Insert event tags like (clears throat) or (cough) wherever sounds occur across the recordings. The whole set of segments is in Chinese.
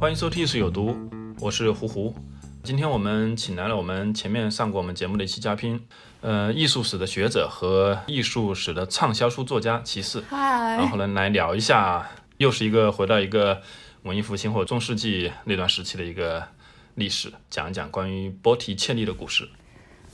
欢迎收听《艺术有毒》，我是胡胡。今天我们请来了我们前面上过我们节目的一期嘉宾，呃，艺术史的学者和艺术史的畅销书作家齐四。嗨，然后呢，来聊一下，又是一个回到一个文艺复兴或中世纪那段时期的一个历史，讲一讲关于波提切利的故事。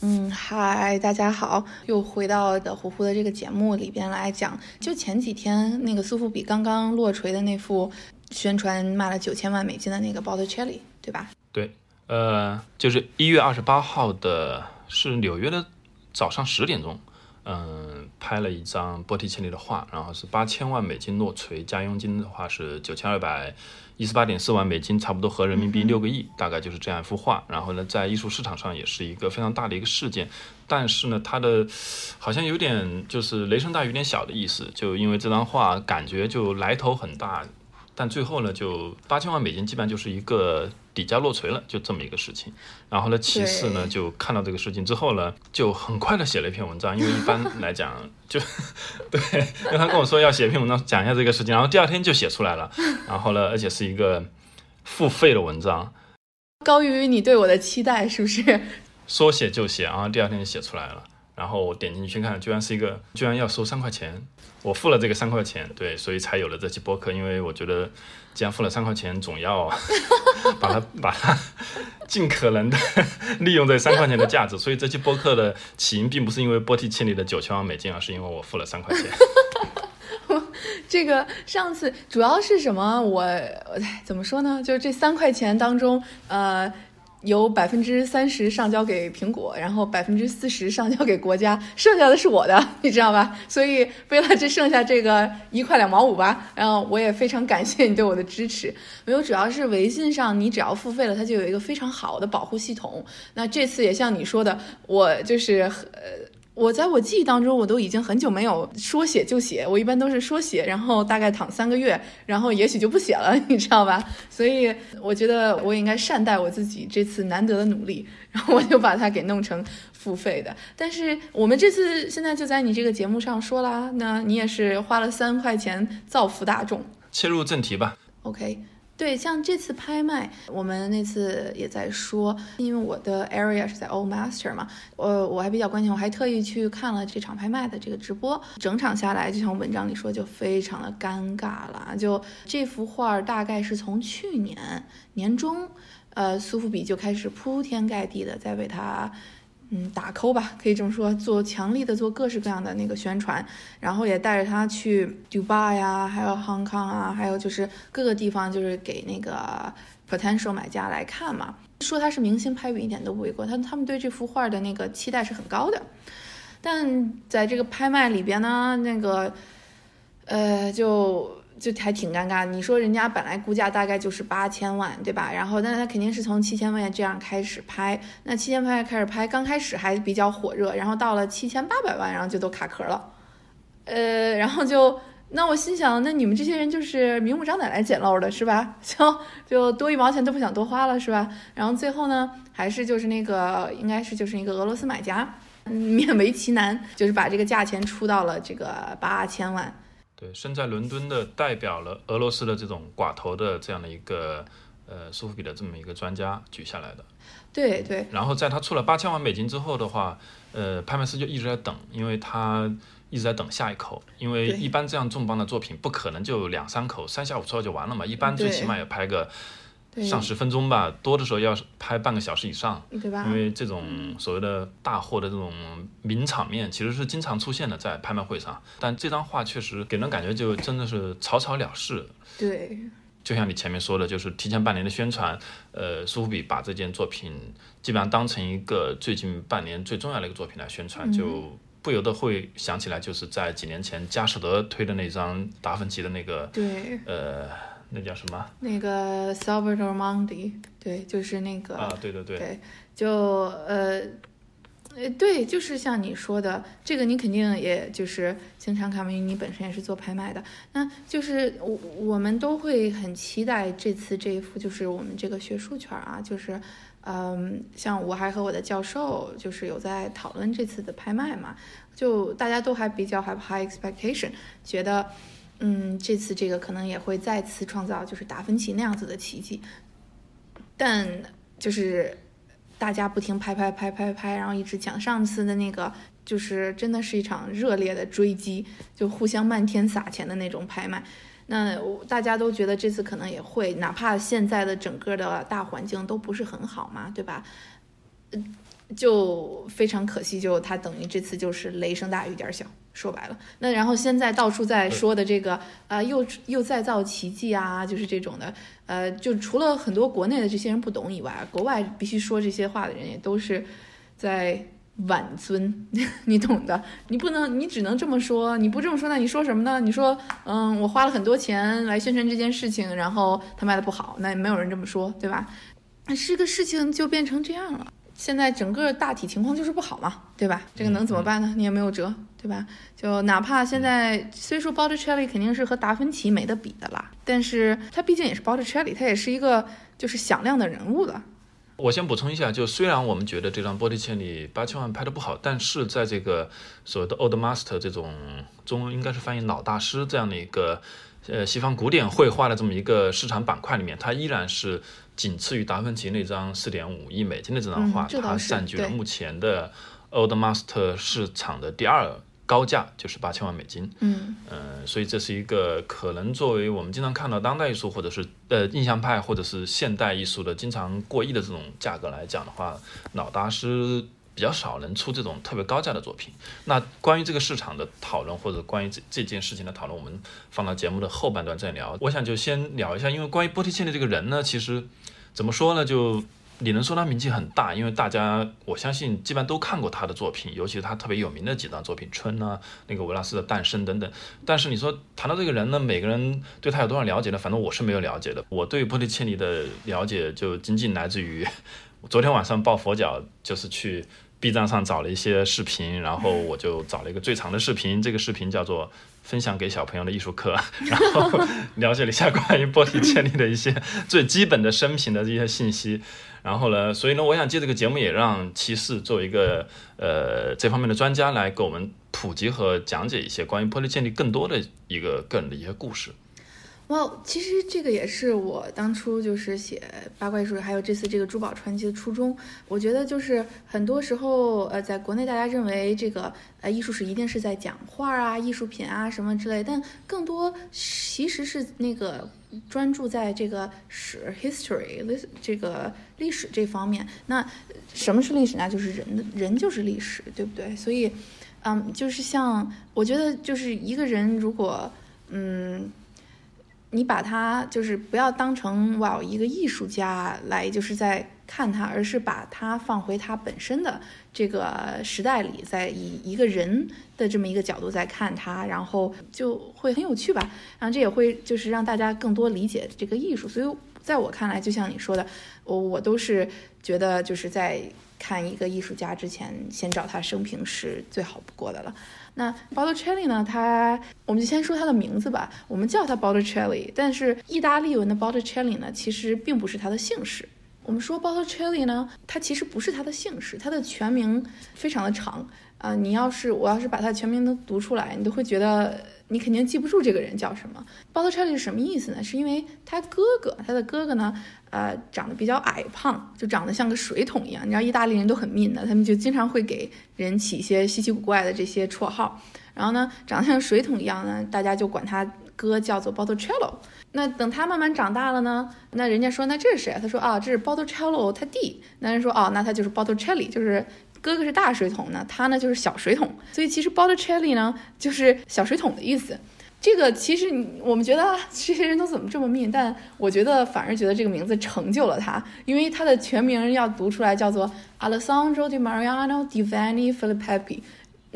嗯，嗨，大家好，又回到的胡胡的这个节目里边来讲，就前几天那个苏富比刚刚落锤的那幅宣传卖了九千万美金的那个 Botticelli，对吧？对，呃，就是一月二十八号的，是纽约的早上十点钟，嗯、拍了一张波提切利的画，然后是八千万美金落锤，加佣金的话是九千二百一十八点四万美金，差不多合人民币六个亿，大概就是这样一幅画。然后呢，在艺术市场上也是一个非常大的一个事件，但是呢，它的好像有点就是雷声大雨点小的意思，就因为这张画感觉就来头很大，但最后呢，就八千万美金基本上就是一个底价落锤了，就这么一个事情。然后呢，其次呢就看到这个事情之后呢，就很快的写了一篇文章，因为一般来讲就对，因为他跟我说要写一篇文章讲一下这个事情，然后第二天就写出来了，然后呢，而且是一个付费的文章，高于你对我的期待，是不是？说写就写，然后第二天就写出来了。然后我点进去看，居然是一个，居然要收三块钱，我付了这个三块钱，对，所以才有了这期播客。因为我觉得，既然付了三块钱，总要 (laughs) 把它把它尽可能的 (laughs) 利用这三块钱的价值。所以这期播客的起因并不是因为波提切利的九千万美金，而是因为我付了三块钱。(laughs) 这个上次主要是什么？我我怎么说呢？就是这三块钱当中，呃，有百分之三十上交给苹果，然后百分之四十上交给国家，剩下的是我的，(laughs) 你知道吧？所以为了这剩下这个一块两毛五吧，然后我也非常感谢你对我的支持。没有，主要是微信上你只要付费了，它就有一个非常好的保护系统。那这次也像你说的，我就是呃。我在我记忆当中，我都已经很久没有说写就写，我一般都是说写，然后大概躺三个月，然后也许就不写了，(laughs) 你知道吧？所以我觉得我也应该善待我自己这次难得的努力，(laughs) 然后我就把它给弄成付费的。但是我们这次现在就在你这个节目上说啦，那你也是花了三块钱造福大众。切入正题吧，OK，对，像这次拍卖，我们那次也在说，因为我的 area 是在 Old Master 嘛，我我还比较关心，我还特意去看了这场拍卖的这个直播，整场下来，就像文章里说，就非常的尴尬了。就这幅画大概是从去年年中，呃，苏富比就开始铺天盖地的在为它。嗯，打 call 吧，可以这么说，做强力的做各式各样的那个宣传，然后也带着他去 Dubai 呀，还有 Hong Kong 啊，还有就是各个地方，就是给那个 potential 买家来看嘛。说他是明星拍饼一点都不为过，他他们对这幅画的那个期待是很高的，但在这个拍卖里边呢，那个呃就。就还挺尴尬，你说人家本来估价大概就是八千万，对吧？然后，但是他肯定是从七千万这样开始拍，那七千万开始拍，刚开始还比较火热，然后到了七千八百万，然后就都卡壳了，呃，然后就，那我心想，那你们这些人就是明目张胆来捡漏的，是吧？(laughs) 就就多一毛钱都不想多花了，是吧？然后最后呢，还是就是那个，应该是就是那个俄罗斯买家，勉为其难，就是把这个价钱出到了这个八千万。对，身在伦敦的代表了俄罗斯的这种寡头的这样的一个呃苏富比的这么一个专家举下来的。对对，然后在他出了八千万美金之后的话，呃，拍卖师就一直在等，因为他一直在等下一口，因为一般这样重磅的作品不可能就两三口，三下五除二就完了嘛，一般最起码也拍个对上十分钟吧，多的时候要拍半个小时以上。对吧？因为这种所谓的大货的这种名场面，其实是经常出现的在拍卖会上。但这张画确实给人感觉就真的是草草了事，对就像你前面说的，就是提前半年的宣传，呃，苏富比把这件作品基本上当成一个最近半年最重要的一个作品来宣传，就不由得会想起来，就是在几年前佳士得推的那张达芬奇的那个，对，呃，那叫什么？那个 Salvador Mundi，对，就是那个啊，对对对，对，就呃。呃，对，就是像你说的，这个你肯定也就是经常看，因为你本身也是做拍卖的。那就是我我们都会很期待这次这一幅，就是我们这个学术圈啊，就是嗯，像我还和我的教授就是有在讨论这次的拍卖嘛，就大家都还比较 have high expectation，觉得嗯，这次这个可能也会再次创造就是达芬奇那样子的奇迹，但就是。大家不停拍拍拍拍拍，然后一直讲上次的那个，就是真的是一场热烈的追击，就互相漫天撒钱的那种拍卖。那大家都觉得这次可能也会，哪怕现在的整个的大环境都不是很好嘛，对吧？嗯就非常可惜，就他等于这次就是雷声大雨点小。说白了，那然后现在到处在说的这个啊，又又再造奇迹啊，就是这种的，呃，就除了很多国内的这些人不懂以外，国外必须说这些话的人也都是在挽尊，(laughs) 你懂的。你不能，你只能这么说，你不这么说，那你说什么呢？你说，嗯，我花了很多钱来宣传这件事情，然后他卖的不好，那也没有人这么说，对吧？是个事情就变成这样了。现在整个大体情况就是不好嘛，对吧？这个能怎么办呢？你也没有辙，对吧？就哪怕现在虽说 Botticelli 肯定是和达芬奇没得比的啦，但是他毕竟也是 Botticelli，他也是一个就是响亮的人物了。我先补充一下，就虽然我们觉得这张波提切利八千万拍的不好，但是在这个所谓的 Old Master 这种中应该是翻译老大师这样的一个呃西方古典绘画的这么一个市场板块里面，它依然是。仅次于达芬奇那张四点五亿美金的这张画，它占据了目前的 Old Master 市场的第二高价，就是八千万美金。嗯，呃，所以这是一个可能作为我们经常看到当代艺术或者是呃印象派或者是现代艺术的经常过亿的这种价格来讲的话，老大师。比较少能出这种特别高价的作品。那关于这个市场的讨论，或者关于这这件事情的讨论，我们放到节目的后半段再聊。我想就先聊一下，因为关于波提切利这个人呢，其实怎么说呢？就你能说他名气很大，因为大家我相信基本上都看过他的作品，尤其是他特别有名的几张作品《春》啊，那个维纳斯的诞生等等。但是你说谈到这个人呢，每个人对他有多少了解呢？反正我是没有了解的。我对波提切利的了解就仅仅来自于 (laughs) 昨天晚上抱佛脚，就是去。B 站上找了一些视频，然后 (laughs) 我就找了一个最长的视频。这个视频叫做《分享给小朋友的艺术课》，然后 (laughs) 了解了一下关于波提切利的一些 (laughs) 最基本的生平的这些信息。然后呢，所以呢，我想借这个节目也让骑士作为一个呃这方面的专家来给我们普及和讲解一些关于波提切利更多的一个个人的一些故事。哇，其实这个也是我当初就是写八卦艺术，还有这次这个珠宝传奇的初衷。我觉得就是很多时候，呃，在国内大家认为这个呃艺术史一定是在讲画啊、艺术品啊什么之类，但更多其实是那个专注在这个史 history 这个历史这方面。那什么是历史呢？就是人的人就是历史，对不对？所以，嗯，就是像我觉得就是一个人如果嗯。你把它就是不要当成哇一个艺术家来就是在看他，而是把它放回他本身的这个时代里，在以一个人的这么一个角度在看他，然后就会很有趣吧。然后这也会就是让大家更多理解这个艺术。所以在我看来，就像你说的，我我都是觉得就是在看一个艺术家之前，先找他生平是最好不过的了。那 Botticelli 呢？它，我们就先说它的名字吧。我们叫它 Botticelli，但是意大利文的 Botticelli 呢，其实并不是它的姓氏。我们说 Botticelli 呢，它其实不是它的姓氏，它的全名非常的长啊。你要是我要是把它全名都读出来，你都会觉得你肯定记不住这个人叫什么。Botticelli 是什么意思呢？是因为他哥哥，他的哥哥呢？呃，长得比较矮胖，就长得像个水桶一样。你知道意大利人都很命的，他们就经常会给人起一些稀奇古怪的这些绰号。然后呢，长得像水桶一样呢，大家就管他哥叫做 Botticello。那等他慢慢长大了呢，那人家说那这是谁啊？他说啊，这是 Botticello 他弟。那人说哦，那他就是 Botticelli，就是哥哥是大水桶呢，他呢就是小水桶。所以其实 Botticelli 呢就是小水桶的意思。这个其实我们觉得这些人都怎么这么命，但我觉得反而觉得这个名字成就了他，因为他的全名要读出来叫做 Alessandro di Mariano di Vanni Filippi，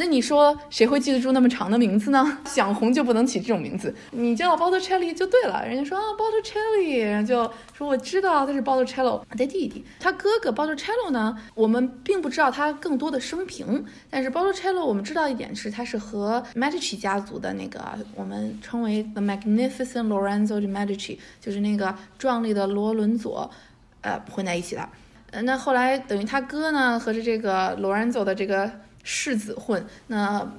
那你说谁会记得住那么长的名字呢？(laughs) 想红就不能起这种名字，你叫 Botticelli 就对了。人家说啊，Botticelli，然后就说我知道他是 Botticelli 的弟弟，他哥哥 Botticelli 呢，我们并不知道他更多的生平。但是 Botticelli 我们知道一点是，他是和 Medici 家族的那个我们称为 The Magnificent Lorenzo de Medici，就是那个壮丽的罗伦佐，呃，混在一起的。呃，那后来等于他哥呢，和着这个 Lorenzo 的这个。世子混，那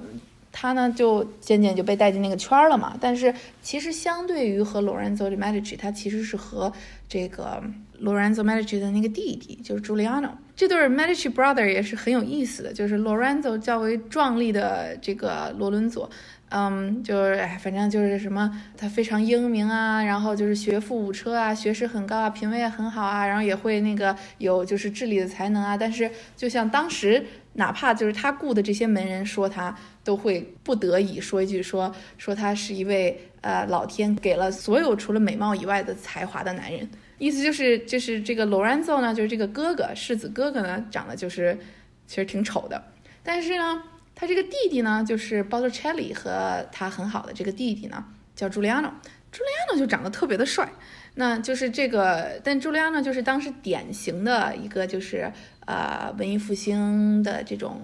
他呢就渐渐就被带进那个圈了嘛。但是其实相对于和 Lorenzo de Medici，他其实是和这个 Lorenzo Medici 的那个弟弟，就是 Giuliano 这对 Medici brother 也是很有意思的。就是 Lorenzo 较为壮丽的这个罗伦佐。嗯，就是哎，反正就是什么，他非常英明啊，然后就是学富五车啊，学识很高啊，品味也很好啊，然后也会那个有就是治理的才能啊。但是就像当时，哪怕就是他雇的这些门人说他，都会不得已说一句说说他是一位呃老天给了所有除了美貌以外的才华的男人。意思就是就是这个 Lorenzo 呢，就是这个哥哥世子哥哥呢，长得就是其实挺丑的，但是呢。他这个弟弟呢，就是 Botticelli 和他很好的这个弟弟呢，叫 Giuliano。Giuliano 就长得特别的帅，那就是这个，但 Giuliano 就是当时典型的一个就是呃文艺复兴的这种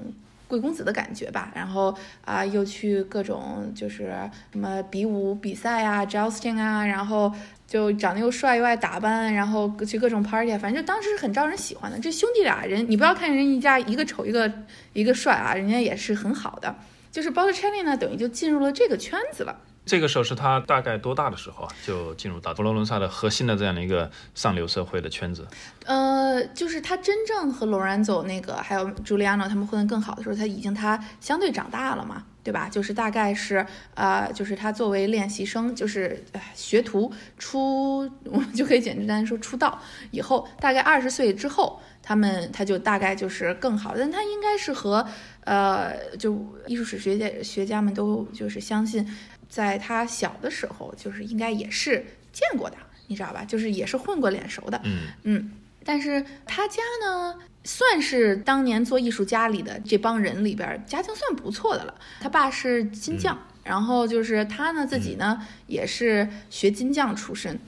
贵公子的感觉吧。然后啊，又去各种就是什么比武比赛啊，jousting 啊，然后。就长得又帅又爱打扮，然后去各种 party，反正就当时是很招人喜欢的。这兄弟俩人，你不要看人一家一个丑一个一个帅啊，人家也是很好的。就是 Botticelli 呢，等于就进入了这个圈子了。这个时候是他大概多大的时候啊？就进入到佛罗伦萨的核心的这样的一个上流社会的圈子。呃，就是他真正和罗兰走那个还有 Giuliano 他们混得更好的时候，他已经他相对长大了嘛。对吧？就是大概是，呃，就是他作为练习生，就是学徒出，我 (laughs) 们就可以简单说出道以后，大概二十岁之后，他们他就大概就是更好。但他应该是和，呃，就艺术史学家学家们都就是相信，在他小的时候，就是应该也是见过的，你知道吧？就是也是混过脸熟的。嗯嗯，但是他家呢？算是当年做艺术家里的这帮人里边，家境算不错的了。他爸是金匠，然后就是他呢自己呢也是学金匠出身。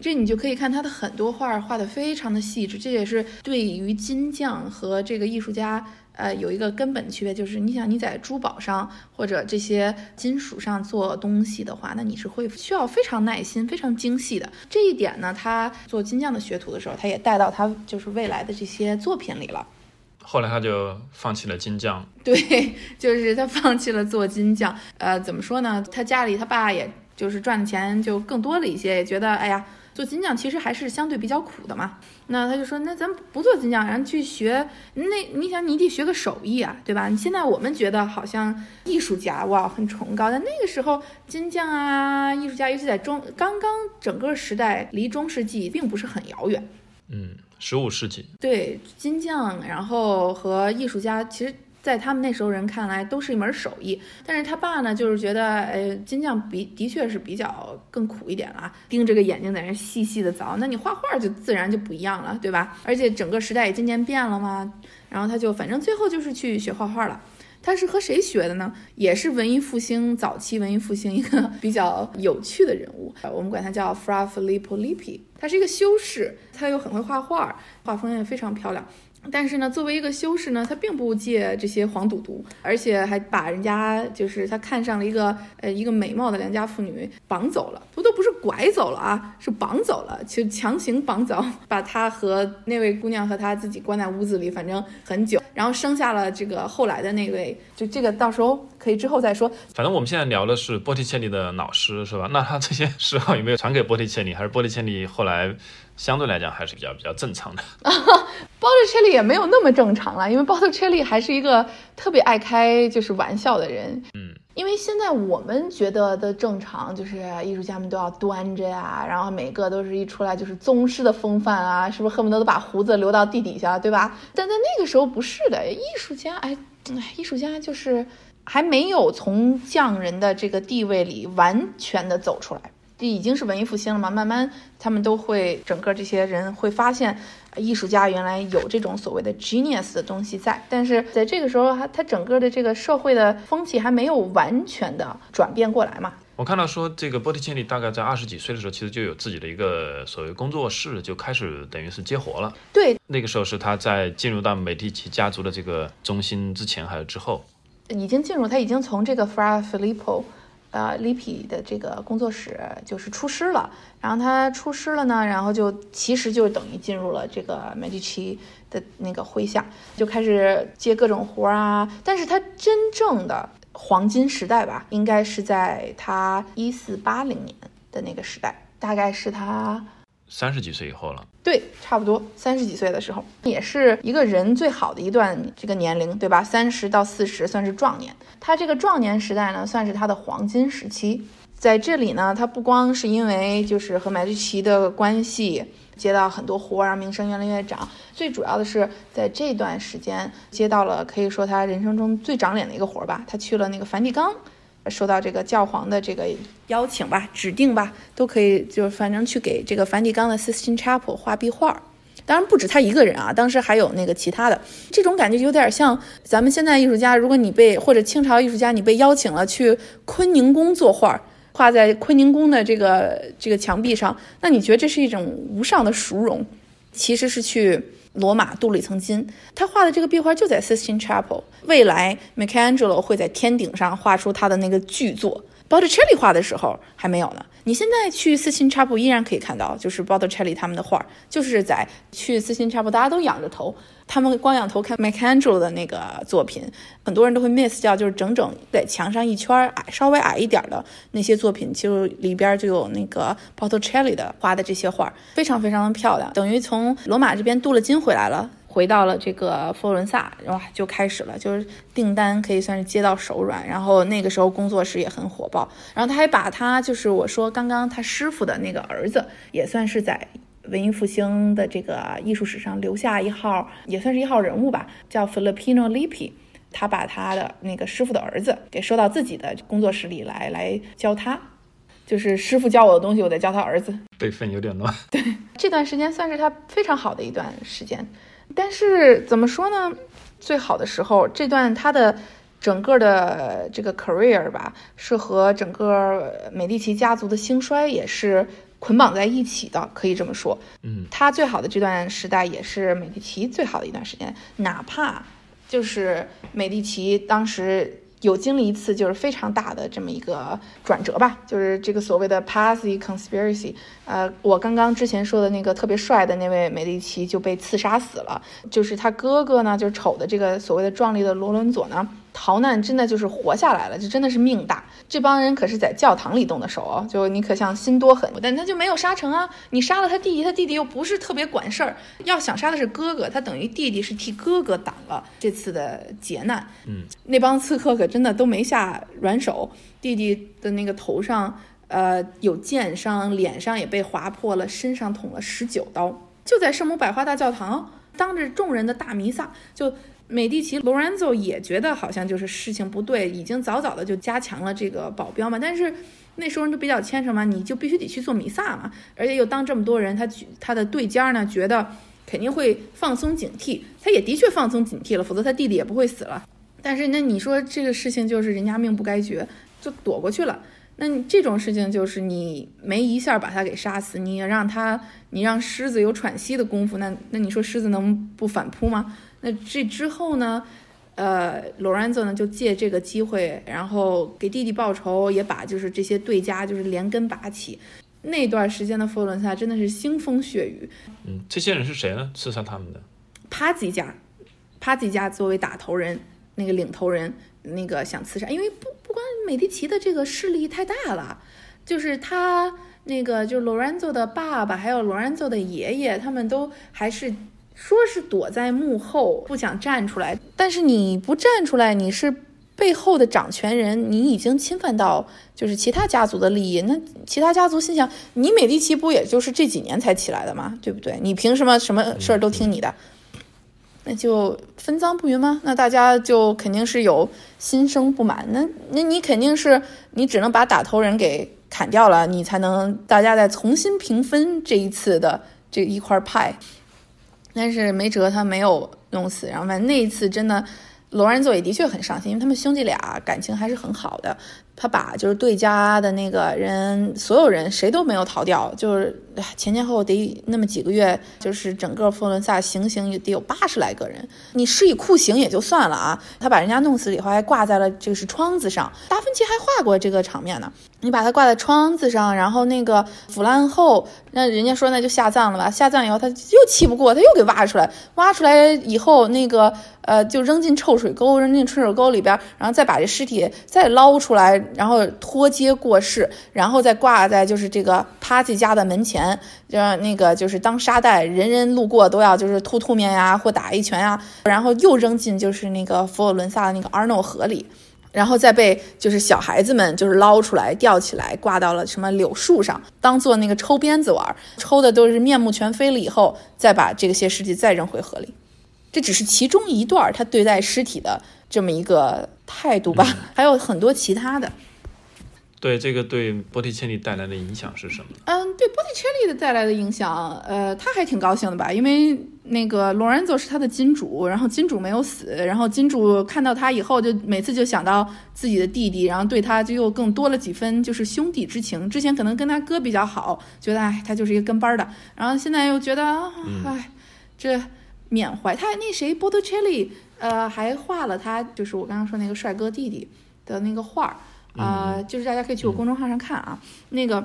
这你就可以看他的很多画画的非常的细致，这也是对于金匠和这个艺术家。呃，有一个根本的区别就是，你想你在珠宝上或者这些金属上做东西的话，那你是会需要非常耐心、非常精细的。这一点呢，他做金匠的学徒的时候，他也带到他就是未来的这些作品里了。后来他就放弃了金匠，(laughs) 对，就是他放弃了做金匠。呃，怎么说呢？他家里他爸也就是赚的钱就更多了一些，也觉得哎呀。做金匠其实还是相对比较苦的嘛，那他就说，那咱不做金匠，然后去学那，你想你得学个手艺啊，对吧？你现在我们觉得好像艺术家哇很崇高，但那个时候金匠啊，艺术家，尤其在中刚刚整个时代离中世纪并不是很遥远，嗯，十五世纪，对金匠，然后和艺术家其实。在他们那时候人看来，都是一门手艺。但是他爸呢，就是觉得，呃，金匠比的确是比较更苦一点了，盯着个眼睛在那细细的凿。那你画画就自然就不一样了，对吧？而且整个时代也渐渐变了嘛。然后他就反正最后就是去学画画了。他是和谁学的呢？也是文艺复兴早期文艺复兴一个 (laughs) 比较有趣的人物，我们管他叫 Fra Filippo Lippi。他是一个修士，他又很会画画，画风也非常漂亮。但是呢，作为一个修士呢，他并不借这些黄赌毒，而且还把人家就是他看上了一个呃一个美貌的良家妇女绑走了，不都不是拐走了啊，是绑走了，就强行绑走，(laughs) 把他和那位姑娘和他自己关在屋子里，反正很久，然后生下了这个后来的那位，就这个到时候可以之后再说。反正我们现在聊的是波提切利的老师是吧？那他这些 (laughs) 嗜好有没有传给波提切利，还是波提切利后来？相对来讲还是比较比较正常的。(laughs) 包特切利也没有那么正常了，因为包特切利还是一个特别爱开就是玩笑的人。嗯，因为现在我们觉得的正常就是艺术家们都要端着呀，然后每个都是一出来就是宗师的风范啊，是不是恨不得都把胡子留到地底下，对吧？但在那个时候不是的，艺术家哎哎，艺术家就是还没有从匠人的这个地位里完全的走出来。这已经是文艺复兴了嘛，慢慢他们都会整个这些人会发现，艺术家原来有这种所谓的 genius 的东西在，但是在这个时候，他他整个的这个社会的风气还没有完全的转变过来嘛。我看到说，这个波提切利大概在二十几岁的时候，其实就有自己的一个所谓工作室，就开始等于是接活了。对，那个时候是他在进入到美第奇家族的这个中心之前还是之后？已经进入，他已经从这个 Fra Filippo，呃 l i p i 的这个工作室就是出师了。然后他出师了呢，然后就其实就等于进入了这个 Medici 的那个麾下，就开始接各种活儿啊。但是他真正的。黄金时代吧，应该是在他一四八零年的那个时代，大概是他三十几岁以后了。对，差不多三十几岁的时候，也是一个人最好的一段这个年龄，对吧？三十到四十算是壮年，他这个壮年时代呢，算是他的黄金时期。在这里呢，他不光是因为就是和麦迪奇的关系。接到很多活儿，名声越来越长。最主要的是，在这段时间接到了可以说他人生中最长脸的一个活儿吧。他去了那个梵蒂冈，受到这个教皇的这个邀请吧、指定吧，都可以，就是反正去给这个梵蒂冈的 Sistine Chapel 画壁画。当然不止他一个人啊，当时还有那个其他的。这种感觉有点像咱们现在艺术家，如果你被或者清朝艺术家你被邀请了去坤宁宫作画。画在坤宁宫的这个这个墙壁上，那你觉得这是一种无上的殊荣？其实是去罗马镀了一层金。他画的这个壁画就在 Sistine Chapel，未来 Michelangelo 会在天顶上画出他的那个巨作。Botticelli 画的时候还没有呢。你现在去 Cecin Chapel，依然可以看到，就是 Botticelli 他们的画，就是在去 Cecin Chapel，，大家都仰着头，他们光仰头看 Michangelo 的那个作品，很多人都会 miss 掉，就是整整在墙上一圈矮稍微矮一点的那些作品，就里边就有那个 Botticelli 的画的这些画，非常非常的漂亮，等于从罗马这边镀了金回来了。回到了这个佛罗伦萨，哇，就开始了，就是订单可以算是接到手软。然后那个时候工作室也很火爆。然后他还把他就是我说刚刚他师傅的那个儿子，也算是在文艺复兴的这个艺术史上留下一号，也算是一号人物吧，叫 Filippino Lippi。他把他的那个师傅的儿子给收到自己的工作室里来，来教他，就是师傅教我的东西，我得教他儿子。辈分有点乱。对，这段时间算是他非常好的一段时间。但是怎么说呢？最好的时候，这段他的整个的这个 career 吧，是和整个美第奇家族的兴衰也是捆绑在一起的，可以这么说。嗯，他最好的这段时代也是美第奇最好的一段时间，哪怕就是美第奇当时。有经历一次就是非常大的这么一个转折吧，就是这个所谓的 Pazzi conspiracy。呃，我刚刚之前说的那个特别帅的那位美第奇就被刺杀死了，就是他哥哥呢，就是丑的这个所谓的壮丽的罗伦佐呢。逃难真的就是活下来了，这真的是命大。这帮人可是在教堂里动的手哦，就你可像心多狠。但他就没有杀成啊，你杀了他弟弟，他弟弟又不是特别管事儿。要想杀的是哥哥，他等于弟弟是替哥哥挡了这次的劫难。嗯，那帮刺客可真的都没下软手，弟弟的那个头上呃有剑伤，脸上也被划破了，身上捅了十九刀，就在圣母百花大教堂，当着众人的大弥撒就。美第奇 Lorenzo 也觉得好像就是事情不对，已经早早的就加强了这个保镖嘛。但是那时候人都比较虔诚嘛，你就必须得去做弥撒嘛。而且又当这么多人，他他的对家呢觉得肯定会放松警惕，他也的确放松警惕了，否则他弟弟也不会死了。但是那你说这个事情就是人家命不该绝，就躲过去了。那这种事情就是你没一下把他给杀死，你让他你让狮子有喘息的功夫，那那你说狮子能不反扑吗？那这之后呢？呃，Lorenzo 呢就借这个机会，然后给弟弟报仇，也把就是这些对家就是连根拔起。那段时间的佛罗伦萨真的是腥风血雨。嗯，这些人是谁呢？刺杀他们的？帕吉家，帕吉家作为打头人，那个领头人，那个想刺杀，因为不不光美第奇的这个势力太大了，就是他那个就 Lorenzo 的爸爸，还有 Lorenzo 的爷爷，他们都还是。说是躲在幕后不想站出来，但是你不站出来，你是背后的掌权人，你已经侵犯到就是其他家族的利益。那其他家族心想，你美第奇不也就是这几年才起来的吗？对不对？你凭什么什么事儿都听你的？那就分赃不匀吗？那大家就肯定是有心生不满。那那你肯定是你只能把打头人给砍掉了，你才能大家再重新平分这一次的这一块派。但是没辙他没有弄死，然后反正那一次真的，罗兰佐也的确很伤心，因为他们兄弟俩感情还是很好的。他把就是对家的那个人，所有人谁都没有逃掉，就是前前后后得那么几个月，就是整个佛罗伦萨行刑也得有八十来个人。你施以酷刑也就算了啊，他把人家弄死了以后还挂在了就是窗子上。达芬奇还画过这个场面呢。你把它挂在窗子上，然后那个腐烂后，那人家说那就下葬了吧？下葬以后他又气不过，他又给挖出来，挖出来以后那个呃就扔进臭水沟，扔进臭水沟里边，然后再把这尸体再捞出来。然后脱街过市，然后再挂在就是这个 Party 家的门前，让那个就是当沙袋，人人路过都要就是吐吐面呀，或打一拳呀，然后又扔进就是那个佛罗伦萨的那个 Arno 河里，然后再被就是小孩子们就是捞出来吊起来，挂到了什么柳树上，当做那个抽鞭子玩，抽的都是面目全非了以后，再把这些尸体再扔回河里。这只是其中一段他对待尸体的这么一个态度吧，还有很多其他的。对这个对波提切利带来的影响是什么？嗯，对波提切利的带来的影响，呃，他还挺高兴的吧？因为那个罗兰佐是他的金主，然后金主没有死，然后金主看到他以后，就每次就想到自己的弟弟，然后对他就又更多了几分就是兄弟之情。之前可能跟他哥比较好，觉得哎他就是一个跟班的，然后现在又觉得哎这缅怀他那谁波提切利，呃，还画了他就是我刚刚说那个帅哥弟弟的那个画。啊，就是大家可以去我公众号上看啊，那个，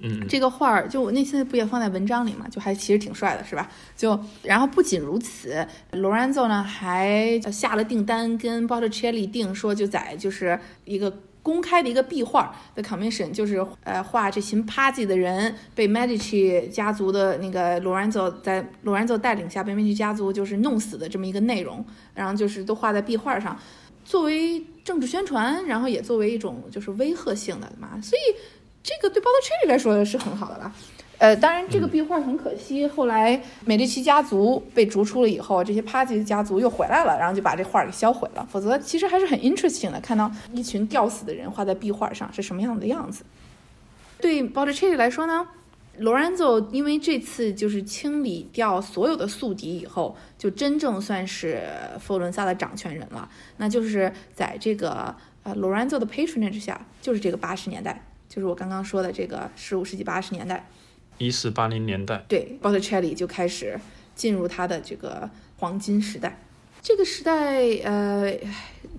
嗯，这个画儿就我那现在不也放在文章里嘛，就还其实挺帅的，是吧？就然后不仅如此，Lorenzo 呢还下了订单，跟 Botticelli 订说就在就是一个公开的一个壁画的 commission，就是呃画这群 party 的人被 Medici 家族的那个 Lorenzo 在 Lorenzo 带领下被 Medici 家族就是弄死的这么一个内容，然后就是都画在壁画上。作为政治宣传，然后也作为一种就是威吓性的嘛，所以这个对 Botticelli 来说是很好的了。呃，当然这个壁画很可惜，后来美第奇家族被逐出了以后，这些帕吉家族又回来了，然后就把这画给销毁了。否则其实还是很 interesting 的，看到一群吊死的人画在壁画上是什么样的样子。对 Botticelli 来说呢？罗兰佐因为这次就是清理掉所有的宿敌以后，就真正算是佛罗伦萨的掌权人了。那就是在这个呃罗兰佐的 patronage 下，就是这个八十年代，就是我刚刚说的这个十五世纪八十年代，一四八零年代，对，Botticelli 就开始进入他的这个黄金时代。这个时代，呃，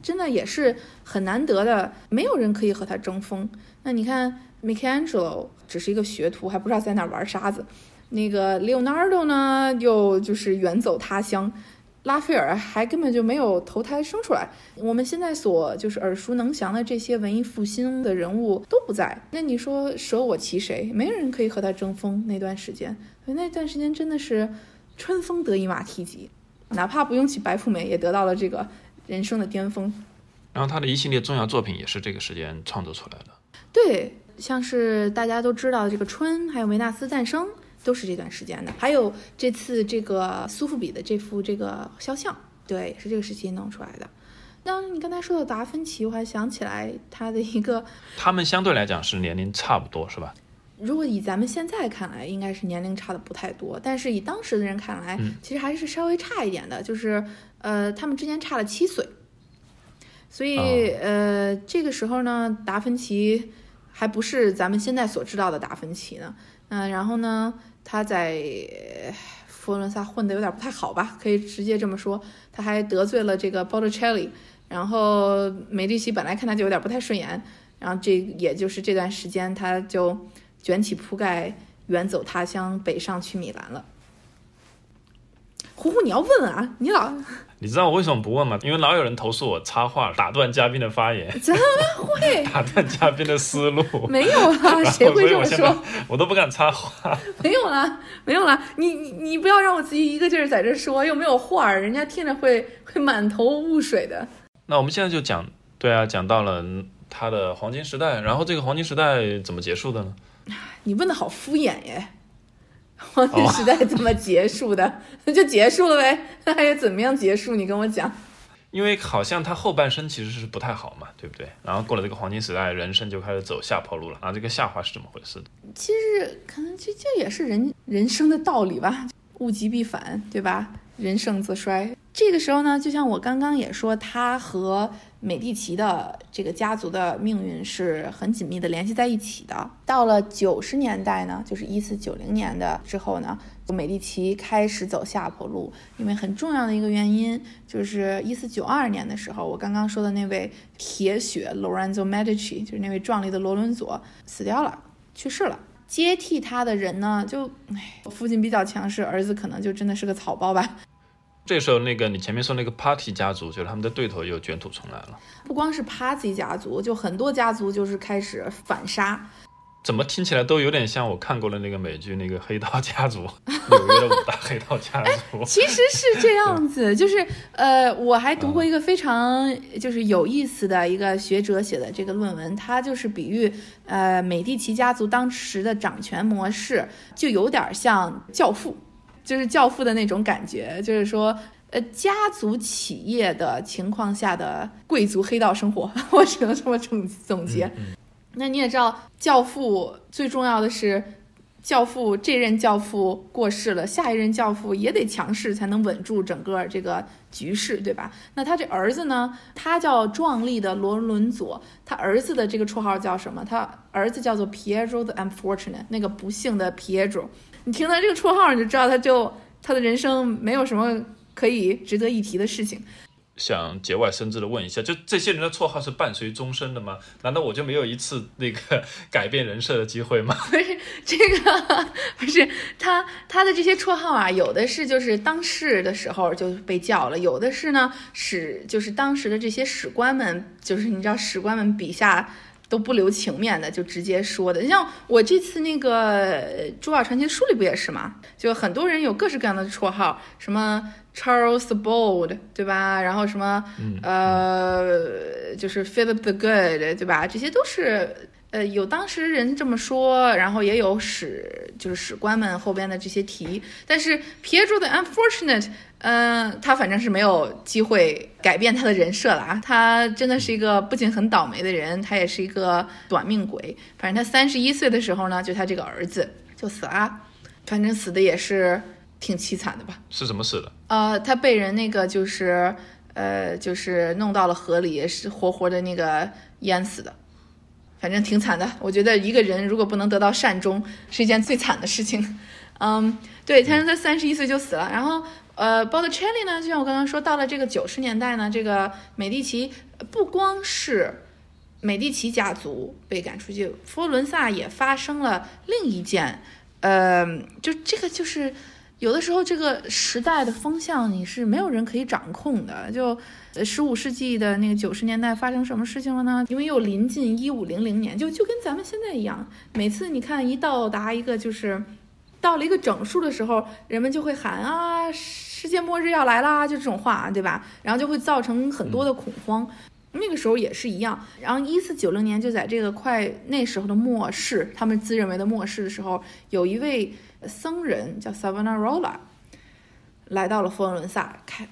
真的也是很难得的，没有人可以和他争锋。那你看。Michelangelo 只是一个学徒，还不知道在哪玩沙子。那个 Leonardo 呢，又就是远走他乡。拉斐尔还根本就没有投胎生出来。我们现在所就是耳熟能详的这些文艺复兴的人物都不在。那你说舍我其谁？没人可以和他争锋。那段时间，那段时间真的是春风得意马蹄疾，(laughs) 哪怕不用起白富美，也得到了这个人生的巅峰。然后他的一系列重要作品也是这个时间创作出来的。对。像是大家都知道的这个春，还有维纳斯诞生，都是这段时间的。还有这次这个苏富比的这幅这个肖像，对，也是这个时期弄出来的。那你刚才说到达芬奇，我还想起来他的一个，他们相对来讲是年龄差不多，是吧？如果以咱们现在看来，应该是年龄差的不太多，但是以当时的人看来，其实还是稍微差一点的，就是呃，他们之间差了七岁。所以呃，这个时候呢，达芬奇。还不是咱们现在所知道的达芬奇呢，嗯，然后呢，他在佛罗伦萨混得有点不太好吧，可以直接这么说，他还得罪了这个 Botticelli，然后美第奇本来看他就有点不太顺眼，然后这也就是这段时间他就卷起铺盖远走他乡，北上去米兰了。呼呼，你要问问啊，你老。你知道我为什么不问吗？因为老有人投诉我插话打断嘉宾的发言，(laughs) 怎么会 (laughs) 打断嘉宾的思路？(laughs) 没有啊，谁会这么说？我都不敢插话。没有啦，没有啦。你你你不要让我自己一个劲儿在这说，又没有话儿，人家听着会会满头雾水的。那我们现在就讲，对啊，讲到了他的黄金时代，然后这个黄金时代怎么结束的呢？你问的好敷衍耶。(laughs) 黄金时代怎么结束的？那 (laughs) 就结束了呗。那 (laughs) 还有怎么样结束？你跟我讲。因为好像他后半生其实是不太好嘛，对不对？然后过了这个黄金时代，人生就开始走下坡路了。然后这个下滑是怎么回事？其实可能这这也是人人生的道理吧，物极必反，对吧？人盛则衰。这个时候呢，就像我刚刚也说，他和美第奇的这个家族的命运是很紧密的联系在一起的。到了九十年代呢，就是一四九零年的之后呢，美第奇开始走下坡路，因为很重要的一个原因就是一四九二年的时候，我刚刚说的那位铁血 Lorenzo Medici，就是那位壮丽的罗伦佐死掉了，去世了。接替他的人呢，就唉，父亲比较强势，儿子可能就真的是个草包吧。这时候，那个你前面说那个 Party 家族，就是他们的对头又卷土重来了。不光是 Party 家族，就很多家族就是开始反杀。怎么听起来都有点像我看过的那个美剧那个黑道家族，(laughs) 纽约的五大黑道家族。其实是这样子，(laughs) 就是呃，我还读过一个非常就是有意思的一个学者写的这个论文，他就是比喻呃美第奇家族当时的掌权模式，就有点像教父。就是教父的那种感觉，就是说，呃，家族企业的情况下的贵族黑道生活，(laughs) 我只能这么总总结。那你也知道，教父最重要的是，教父这任教父过世了，下一任教父也得强势才能稳住整个这个局势，对吧？那他这儿子呢？他叫壮丽的罗伦佐，他儿子的这个绰号叫什么？他儿子叫做 Pietro the Unfortunate，那个不幸的 Pietro。你听到这个绰号，你就知道他就他的人生没有什么可以值得一提的事情。想节外生枝的问一下，就这些人的绰号是伴随终身的吗？难道我就没有一次那个 (laughs) 改变人设的机会吗？(laughs) 不是这个，不是他他的这些绰号啊，有的是就是当世的时候就被叫了，有的是呢史就是当时的这些史官们，就是你知道史官们笔下。都不留情面的，就直接说的。你像我这次那个《珠宝传奇》书里不也是吗？就很多人有各式各样的绰号，什么 Charles the Bold，对吧？然后什么呃，就是 Philip the Good，对吧？这些都是。呃，有当时人这么说，然后也有史，就是史官们后边的这些提。但是 Pietro 的 unfortunate，嗯，他反正是没有机会改变他的人设了啊。他真的是一个不仅很倒霉的人，他也是一个短命鬼。反正他三十一岁的时候呢，就他这个儿子就死了，反正死的也是挺凄惨的吧？是怎么死的？呃，他被人那个就是，呃，就是弄到了河里，是活活的那个淹死的。反正挺惨的，我觉得一个人如果不能得到善终，是一件最惨的事情。(laughs) 嗯，对，他在三十一岁就死了。然后，呃，Botticelli 呢，就像我刚刚说，到了这个九十年代呢，这个美第奇不光是美第奇家族被赶出去，佛罗伦萨也发生了另一件，呃，就这个就是。有的时候，这个时代的风向你是没有人可以掌控的。就十五世纪的那个九十年代发生什么事情了呢？因为又临近一五零零年，就就跟咱们现在一样，每次你看一到达一个就是到了一个整数的时候，人们就会喊啊，世界末日要来啦，就这种话，对吧？然后就会造成很多的恐慌。那个时候也是一样。然后一四九零年就在这个快那时候的末世，他们自认为的末世的时候，有一位。僧人叫 Savonarola，来到了佛罗伦萨，开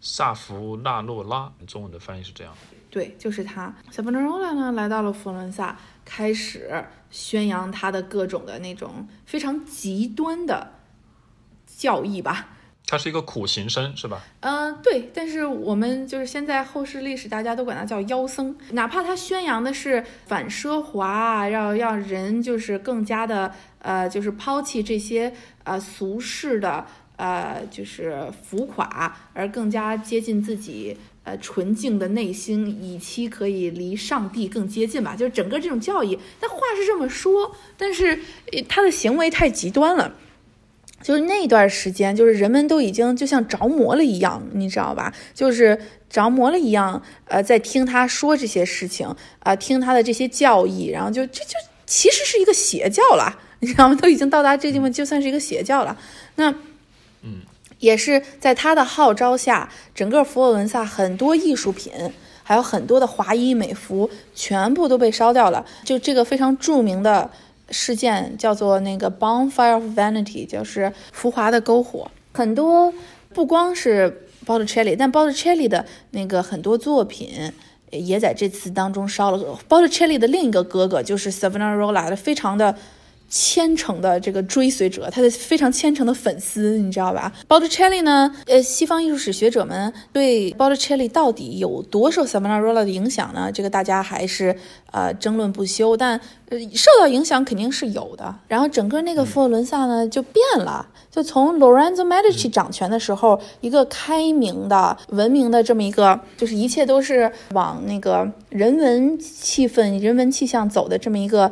萨弗纳诺拉，中文的翻译是这样。对，就是他。Savonarola 呢，来到了佛罗伦萨，开始宣扬他的各种的那种非常极端的教义吧。他是一个苦行僧，是吧？嗯，对。但是我们就是现在后世历史，大家都管他叫妖僧。哪怕他宣扬的是反奢华，要让人就是更加的呃，就是抛弃这些呃俗世的呃，就是浮夸，而更加接近自己呃纯净的内心，以期可以离上帝更接近吧。就是整个这种教义，那话是这么说，但是他的行为太极端了。就是那段时间，就是人们都已经就像着魔了一样，你知道吧？就是着魔了一样，呃，在听他说这些事情，啊，听他的这些教义，然后就这就其实是一个邪教了，你知道吗？(laughs) 都已经到达这地方，就算是一个邪教了。那，嗯，也是在他的号召下，整个佛罗伦萨很多艺术品，还有很多的华衣美服，全部都被烧掉了。就这个非常著名的。事件，叫做那个 Bonfire of Vanity，就是浮华的篝火。很多不光是 Botticelli，但 Botticelli 的那个很多作品也在这次当中烧了。Botticelli 的另一个哥哥就是 Savonarola，非常的。虔诚的这个追随者，他的非常虔诚的粉丝，你知道吧？Botticelli 呢？呃，西方艺术史学者们对 Botticelli 到底有多受 Savonarola 的影响呢？这个大家还是呃争论不休。但呃，受到影响肯定是有的。然后整个那个佛罗伦萨呢就变了，就从 Lorenzo Medici 掌权的时候，一个开明的、文明的这么一个，就是一切都是往那个人文气氛、人文气象走的这么一个。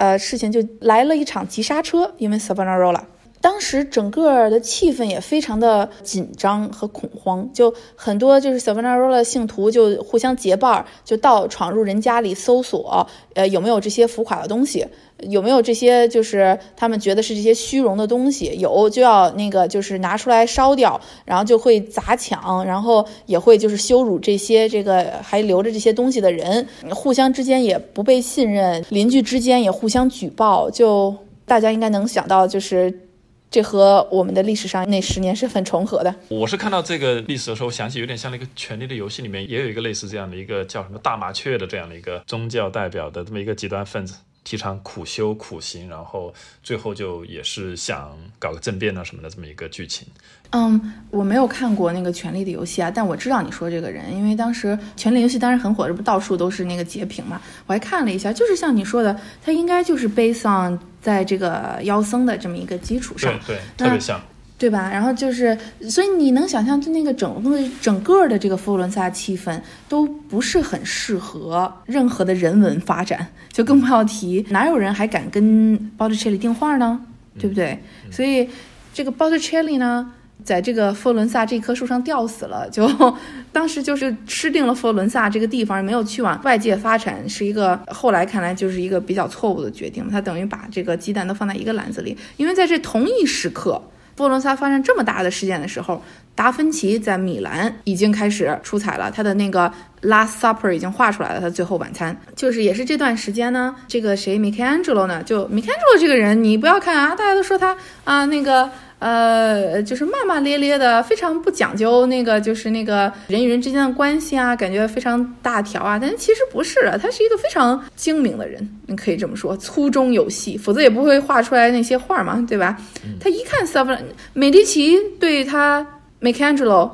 呃，事情就来了一场急刹车，因为 Savonarola，当时整个的气氛也非常的紧张和恐慌，就很多就是 Savonarola 信徒就互相结伴儿，就到闯入人家里搜索，呃，有没有这些浮夸的东西，有没有这些就是他们觉得是这些虚荣的东西，有就要那个就是拿出来烧掉，然后就会砸抢，然后也会就是羞辱这些这个还留着这些东西的人，互相之间也不被信任，邻居之间也互相举报，就大家应该能想到就是。这和我们的历史上那十年是很重合的。我是看到这个历史的时候，我想起有点像那个《权力的游戏》里面也有一个类似这样的一个叫什么大麻雀的这样的一个宗教代表的这么一个极端分子。提倡苦修苦行，然后最后就也是想搞个政变啊什么的这么一个剧情。嗯，我没有看过那个《权力的游戏》啊，但我知道你说这个人，因为当时《权力游戏》当时很火，这不到处都是那个截屏嘛。我还看了一下，就是像你说的，他应该就是 based on 在这个妖僧的这么一个基础上，对对，特别像。对吧？然后就是，所以你能想象，就那个整个整个的这个佛罗伦萨气氛都不是很适合任何的人文发展，就更不要提哪有人还敢跟 Botticelli 订画呢？对不对？所以这个 Botticelli 呢，在这个佛罗伦萨这棵树上吊死了，就 (laughs) 当时就是吃定了佛罗伦萨这个地方，没有去往外界发展，是一个后来看来就是一个比较错误的决定。他等于把这个鸡蛋都放在一个篮子里，因为在这同一时刻。佛罗伦萨发生这么大的事件的时候，达芬奇在米兰已经开始出彩了。他的那个《Last Supper》已经画出来了，他最后晚餐就是也是这段时间呢。这个谁，Michelangelo 呢？就 Michelangelo 这个人，你不要看啊，大家都说他啊那个。呃，就是骂骂咧咧的，非常不讲究那个，就是那个人与人之间的关系啊，感觉非常大条啊。但其实不是啊，他是一个非常精明的人，你可以这么说，粗中有细，否则也不会画出来那些画嘛，对吧？他一看 s a v 美第奇对他 Michelangelo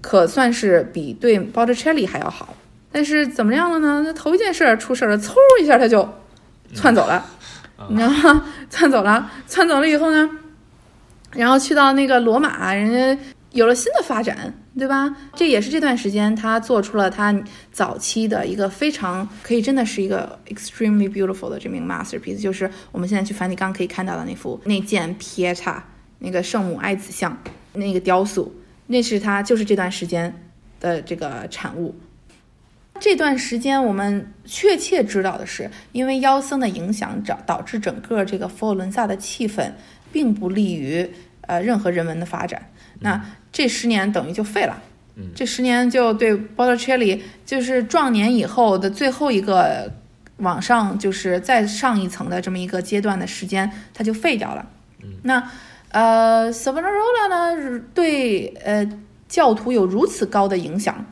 可算是比对 Botticelli 还要好，但是怎么样了呢？那头一件事出事了，嗖一下他就窜走了，你知道吗？窜走了，窜走了以后呢？然后去到那个罗马，人家有了新的发展，对吧？这也是这段时间他做出了他早期的一个非常可以真的是一个 extremely beautiful 的这名 masterpiece，就是我们现在去梵蒂冈可以看到的那幅那件 Pieta 那个圣母爱子像那个雕塑，那是他就是这段时间的这个产物。这段时间我们确切知道的是，因为妖僧的影响，导导致整个这个佛罗伦萨的气氛。并不利于呃任何人文的发展，那这十年等于就废了。嗯，这十年就对 Botticelli 就是壮年以后的最后一个往上就是再上一层的这么一个阶段的时间，它就废掉了。嗯，那呃 Savonarola 呢对呃教徒有如此高的影响，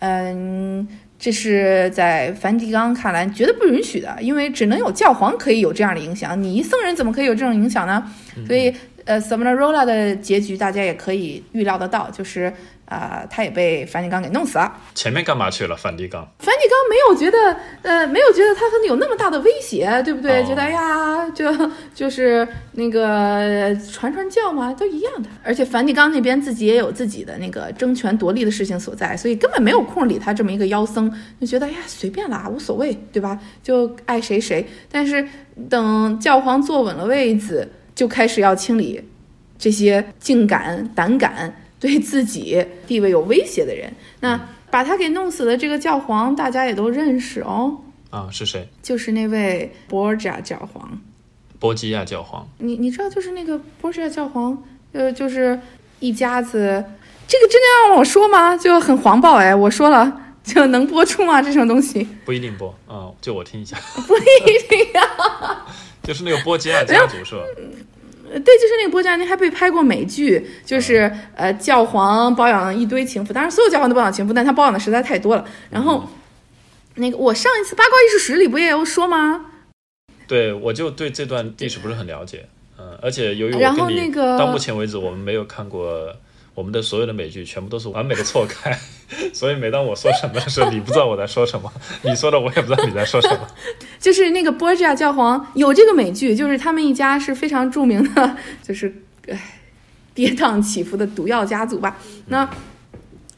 嗯。这是在梵蒂冈看来绝对不允许的，因为只能有教皇可以有这样的影响，你一僧人怎么可以有这种影响呢？所以，呃，Savonarola 的结局大家也可以预料得到，就是。啊，他也被梵蒂冈给弄死了。前面干嘛去了？梵蒂冈？梵蒂冈没有觉得，呃，没有觉得他有那么大的威胁，对不对？觉得哎呀，就就是那个传传教嘛，都一样的。而且梵蒂冈那边自己也有自己的那个争权夺利的事情所在，所以根本没有空理他这么一个妖僧，就觉得哎呀，随便啦，无所谓，对吧？就爱谁谁。但是等教皇坐稳了位子，就开始要清理这些竟敢胆敢。对自己地位有威胁的人，那把他给弄死的这个教皇，大家也都认识哦。啊，是谁？就是那位波吉亚教皇。波吉亚教皇，你你知道，就是那个波吉亚教皇，呃，就是一家子。这个真的要让我说吗？就很黄暴哎，我说了就能播出吗？这种东西不一定播啊，就我听一下。(laughs) 不一定呀。(laughs) 就是那个波吉亚家族是吧？对，就是那个波吉亚，那还被拍过美剧，就是呃，教皇包养一堆情妇，当然所有教皇都包养情妇，但他包养的实在太多了。然后，那个我上一次八卦艺术史里不也有说吗？对，我就对这段历史不是很了解，嗯，而且由于我然后跟你那个到目前为止我们没有看过我们的所有的美剧，全部都是完美的错开，(laughs) 所以每当我说什么的时候，你不知道我在说什么，你说的我也不知道你在说什么。(laughs) 就是那个波吉亚教皇有这个美剧，就是他们一家是非常著名的，就是唉跌宕起伏的毒药家族吧。那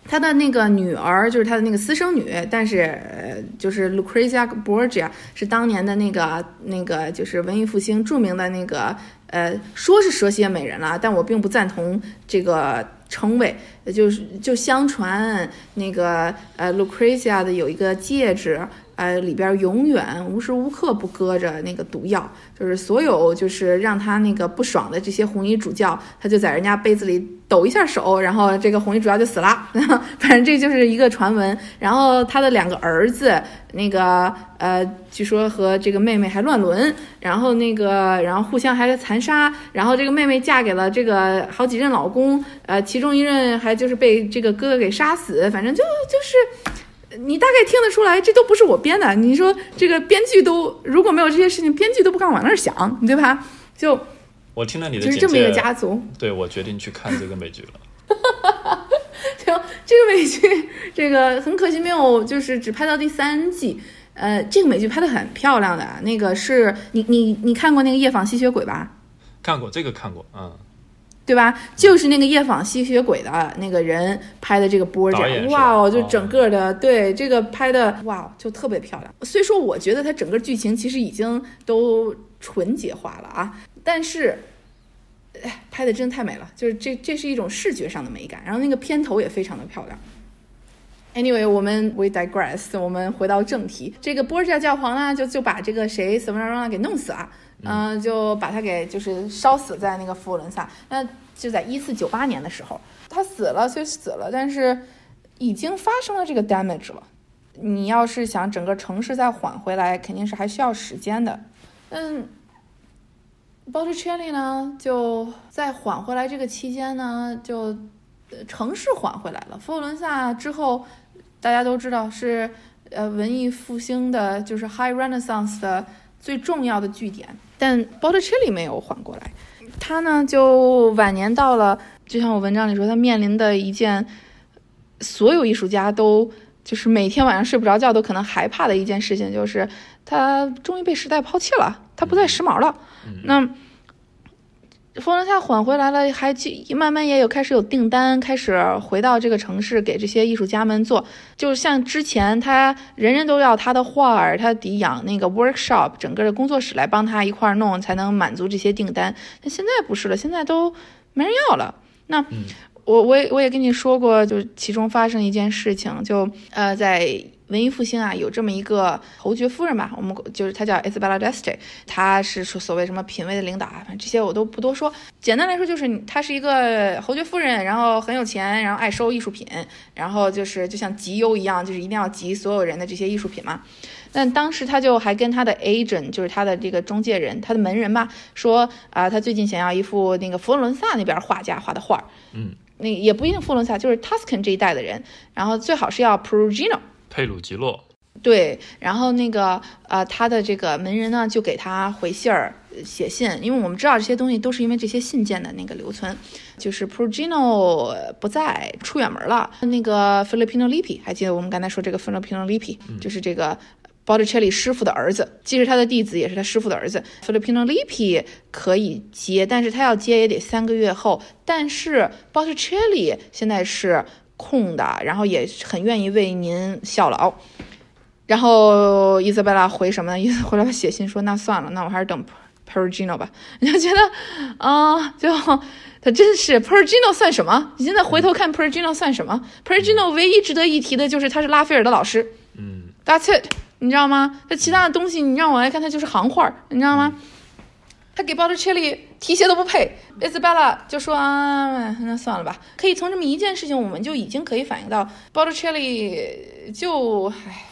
他的那个女儿就是他的那个私生女，但是呃，就是 Lucrezia Borgia 是当年的那个那个就是文艺复兴著名的那个呃，说是蛇蝎美人了，但我并不赞同这个成为。就是就相传那个呃 Lucrezia 的有一个戒指，呃里边永远无时无刻不搁着那个毒药，就是所有就是让他那个不爽的这些红衣主教，他就在人家杯子里抖一下手，然后这个红衣主教就死了。(laughs) 反正这就是一个传闻。然后他的两个儿子，那个呃，据说和这个妹妹还乱伦，然后那个然后互相还残杀，然后这个妹妹嫁给了这个好几任老公，呃，其中一任还就是被这个哥哥给杀死，反正就就是。你大概听得出来，这都不是我编的。你说这个编剧都如果没有这些事情，编剧都不敢往那儿想，对吧？就我听了你的就是这么一个，家族。对我决定去看这个美剧了。(laughs) 就这个美剧，这个很可惜没有，就是只拍到第三季。呃，这个美剧拍的很漂亮的，那个是你你你看过那个《夜访吸血鬼》吧？看过这个看过，嗯，对吧？就是那个夜访吸血鬼的那个人拍的这个波导演是吧哇哦，就哦整个的、对这个拍的哇，就特别漂亮。虽说我觉得它整个剧情其实已经都纯洁化了啊，但是。哎，拍的真的太美了，就是这这是一种视觉上的美感，然后那个片头也非常的漂亮。Anyway，我们 we digress，我们回到正题。这个波尔教皇呢，就就把这个谁 s a v a n a 给弄死了，嗯、就把他给就是烧死在那个佛罗伦萨。那就在一四九八年的时候，他死了就死了，但是已经发生了这个 damage 了。你要是想整个城市再缓回来，肯定是还需要时间的。嗯 Botticelli 呢，就在缓回来这个期间呢，就城市缓回来了。佛罗伦萨之后，大家都知道是呃文艺复兴的，就是 High Renaissance 的最重要的据点，但 Botticelli 没有缓过来。他呢，就晚年到了，就像我文章里说，他面临的一件所有艺术家都就是每天晚上睡不着觉都可能害怕的一件事情，就是他终于被时代抛弃了，他不再时髦了。那佛罗伦萨缓回来了，还去慢慢也有开始有订单，开始回到这个城市给这些艺术家们做。就像之前他人人都要他的画儿，他得养那个 workshop，整个的工作室来帮他一块儿弄，才能满足这些订单。那现在不是了，现在都没人要了。那我我也我也跟你说过，就其中发生一件事情，就呃在文艺复兴啊，有这么一个侯爵夫人吧，我们就是她叫 Isabella d'Este，她是说所谓什么品味的领导啊，反正这些我都不多说。简单来说就是她是一个侯爵夫人，然后很有钱，然后爱收艺术品，然后就是就像集邮一样，就是一定要集所有人的这些艺术品嘛。但当时他就还跟他的 agent，就是他的这个中介人，他的门人吧，说啊、他最近想要一幅那个佛罗伦萨那边画家画的画儿，嗯，那也不一定佛罗伦萨，就是 Tuscan 这一带的人，然后最好是要 Perugino。佩鲁吉洛，对，然后那个呃，他的这个门人呢，就给他回信儿、呃写信，因为我们知道这些东西都是因为这些信件的那个留存。就是 Perugino 不在，出远门了。那个 Filipino Lippi，还记得我们刚才说这个 Filipino Lippi，、就是这个 Botticelli 师傅的儿子，既是他的弟子，也是他师傅的儿子。Filipino Lippi 可以接，但是他要接也得三个月后。但是 Botticelli 现在是空的，然后也很愿意为您效劳。然后伊莎贝拉回什么呢？伊泽回来写信说：“那算了，那我还是等 Perugino 吧。”你就觉得，啊、就他真是 Perugino 算什么？你现在回头看 Perugino 算什么？Perugino 唯一值得一提的就是他是拉斐尔的老师嗯，，That's it，你知道吗？他其他的东西你让我来看，他就是行话，你知道吗？他给 Botticelli 提鞋都不配，Isabella 就说啊，那算了吧。可以从这么一件事情，我们就已经可以反映到 Botticelli 就唉，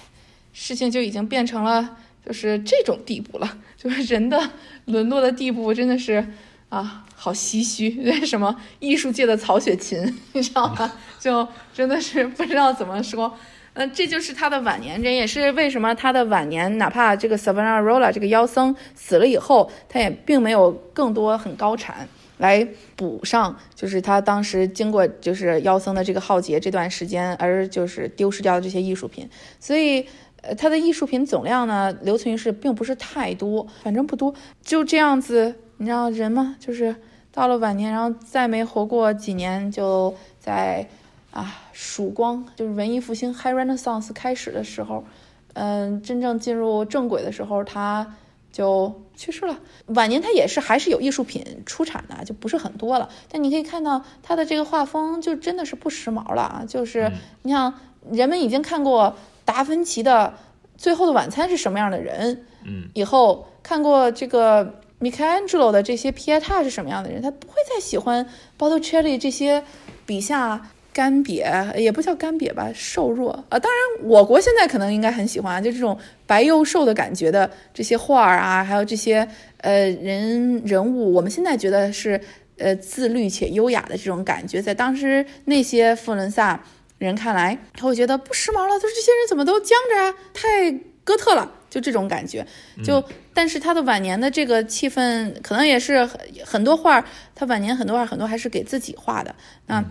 事情就已经变成了就是这种地步了，就是人的沦落的地步真的是啊，好唏嘘。那 (laughs) 什么艺术界的曹雪芹，你知道吗？就真的是不知道怎么说。嗯，这就是他的晚年，这也是为什么他的晚年，哪怕这个 Savonarola 这个妖僧死了以后，他也并没有更多很高产来补上，就是他当时经过就是妖僧的这个浩劫这段时间，而就是丢失掉的这些艺术品，所以呃，他的艺术品总量呢，留存于世并不是太多，反正不多，就这样子，你知道人嘛，就是到了晚年，然后再没活过几年，就在。啊，曙光就是文艺复兴 （High Renaissance） 开始的时候，嗯，真正进入正轨的时候，他就去世了。晚年他也是还是有艺术品出产的，就不是很多了。但你可以看到他的这个画风就真的是不时髦了啊！就是你像人们已经看过达芬奇的《最后的晚餐》是什么样的人，嗯，以后看过这个 Michelangelo 的这些 Pieta 是什么样的人，他不会再喜欢 Botticelli 这些笔下。干瘪也不叫干瘪吧，瘦弱啊。当然，我国现在可能应该很喜欢，就这种白又瘦的感觉的这些画儿啊，还有这些呃人人物，我们现在觉得是呃自律且优雅的这种感觉，在当时那些佛伦萨人看来，他会觉得不时髦了。他说这些人怎么都僵着啊，太哥特了，就这种感觉。就但是他的晚年的这个气氛，可能也是很多画，他晚年很多画很多还是给自己画的那。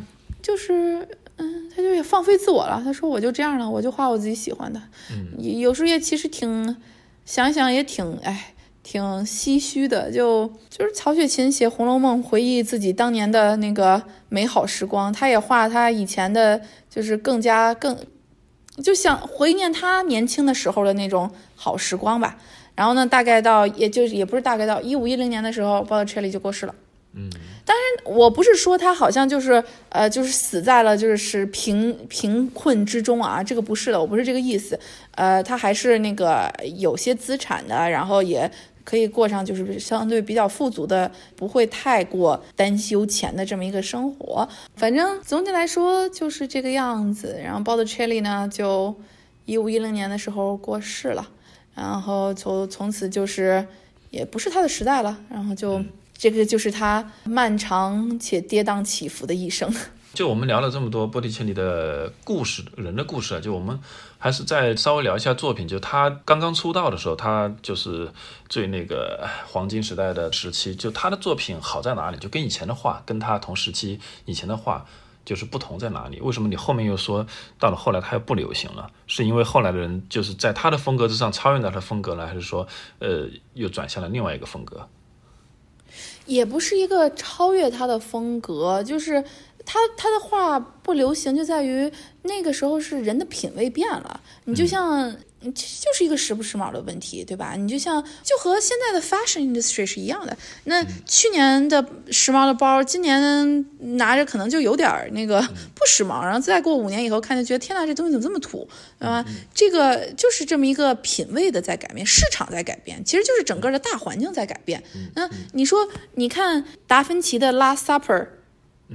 就是，嗯，他就也放飞自我了。他说：“我就这样了，我就画我自己喜欢的。”嗯，有时候也其实挺，想想也挺，哎，挺唏嘘的。就就是曹雪芹写《红楼梦》，回忆自己当年的那个美好时光，他也画他以前的，就是更加更，就想回念他年轻的时候的那种好时光吧。然后呢，大概到也就是也不是大概到一五一零年的时候，鲍德切利就过世了。嗯。当然，我不是说他好像就是呃，就是死在了就是贫贫困之中啊，这个不是的，我不是这个意思。呃，他还是那个有些资产的，然后也可以过上就是相对比较富足的，不会太过担忧钱的这么一个生活。反正总体来说就是这个样子。然后 b o t t i c e l l i 呢，就一五一零年的时候过世了，然后从从此就是也不是他的时代了，然后就。这个就是他漫长且跌宕起伏的一生。(laughs) 就我们聊了这么多波提切利的故事，人的故事啊，就我们还是再稍微聊一下作品。就他刚刚出道的时候，他就是最那个黄金时代的时期。就他的作品好在哪里？就跟以前的画，跟他同时期以前的画就是不同在哪里？为什么你后面又说到了后来他又不流行了？是因为后来的人就是在他的风格之上超越了他的风格呢，还是说呃又转向了另外一个风格？也不是一个超越他的风格，就是他他的画不流行，就在于那个时候是人的品味变了。你就像。其实就是一个时不时髦的问题，对吧？你就像就和现在的 fashion industry 是一样的。那去年的时髦的包，今年拿着可能就有点那个不时髦，然后再过五年以后看就觉得天呐，这东西怎么这么土，对吧？这个就是这么一个品味的在改变，市场在改变，其实就是整个的大环境在改变。那你说，你看达芬奇的 Last Supper。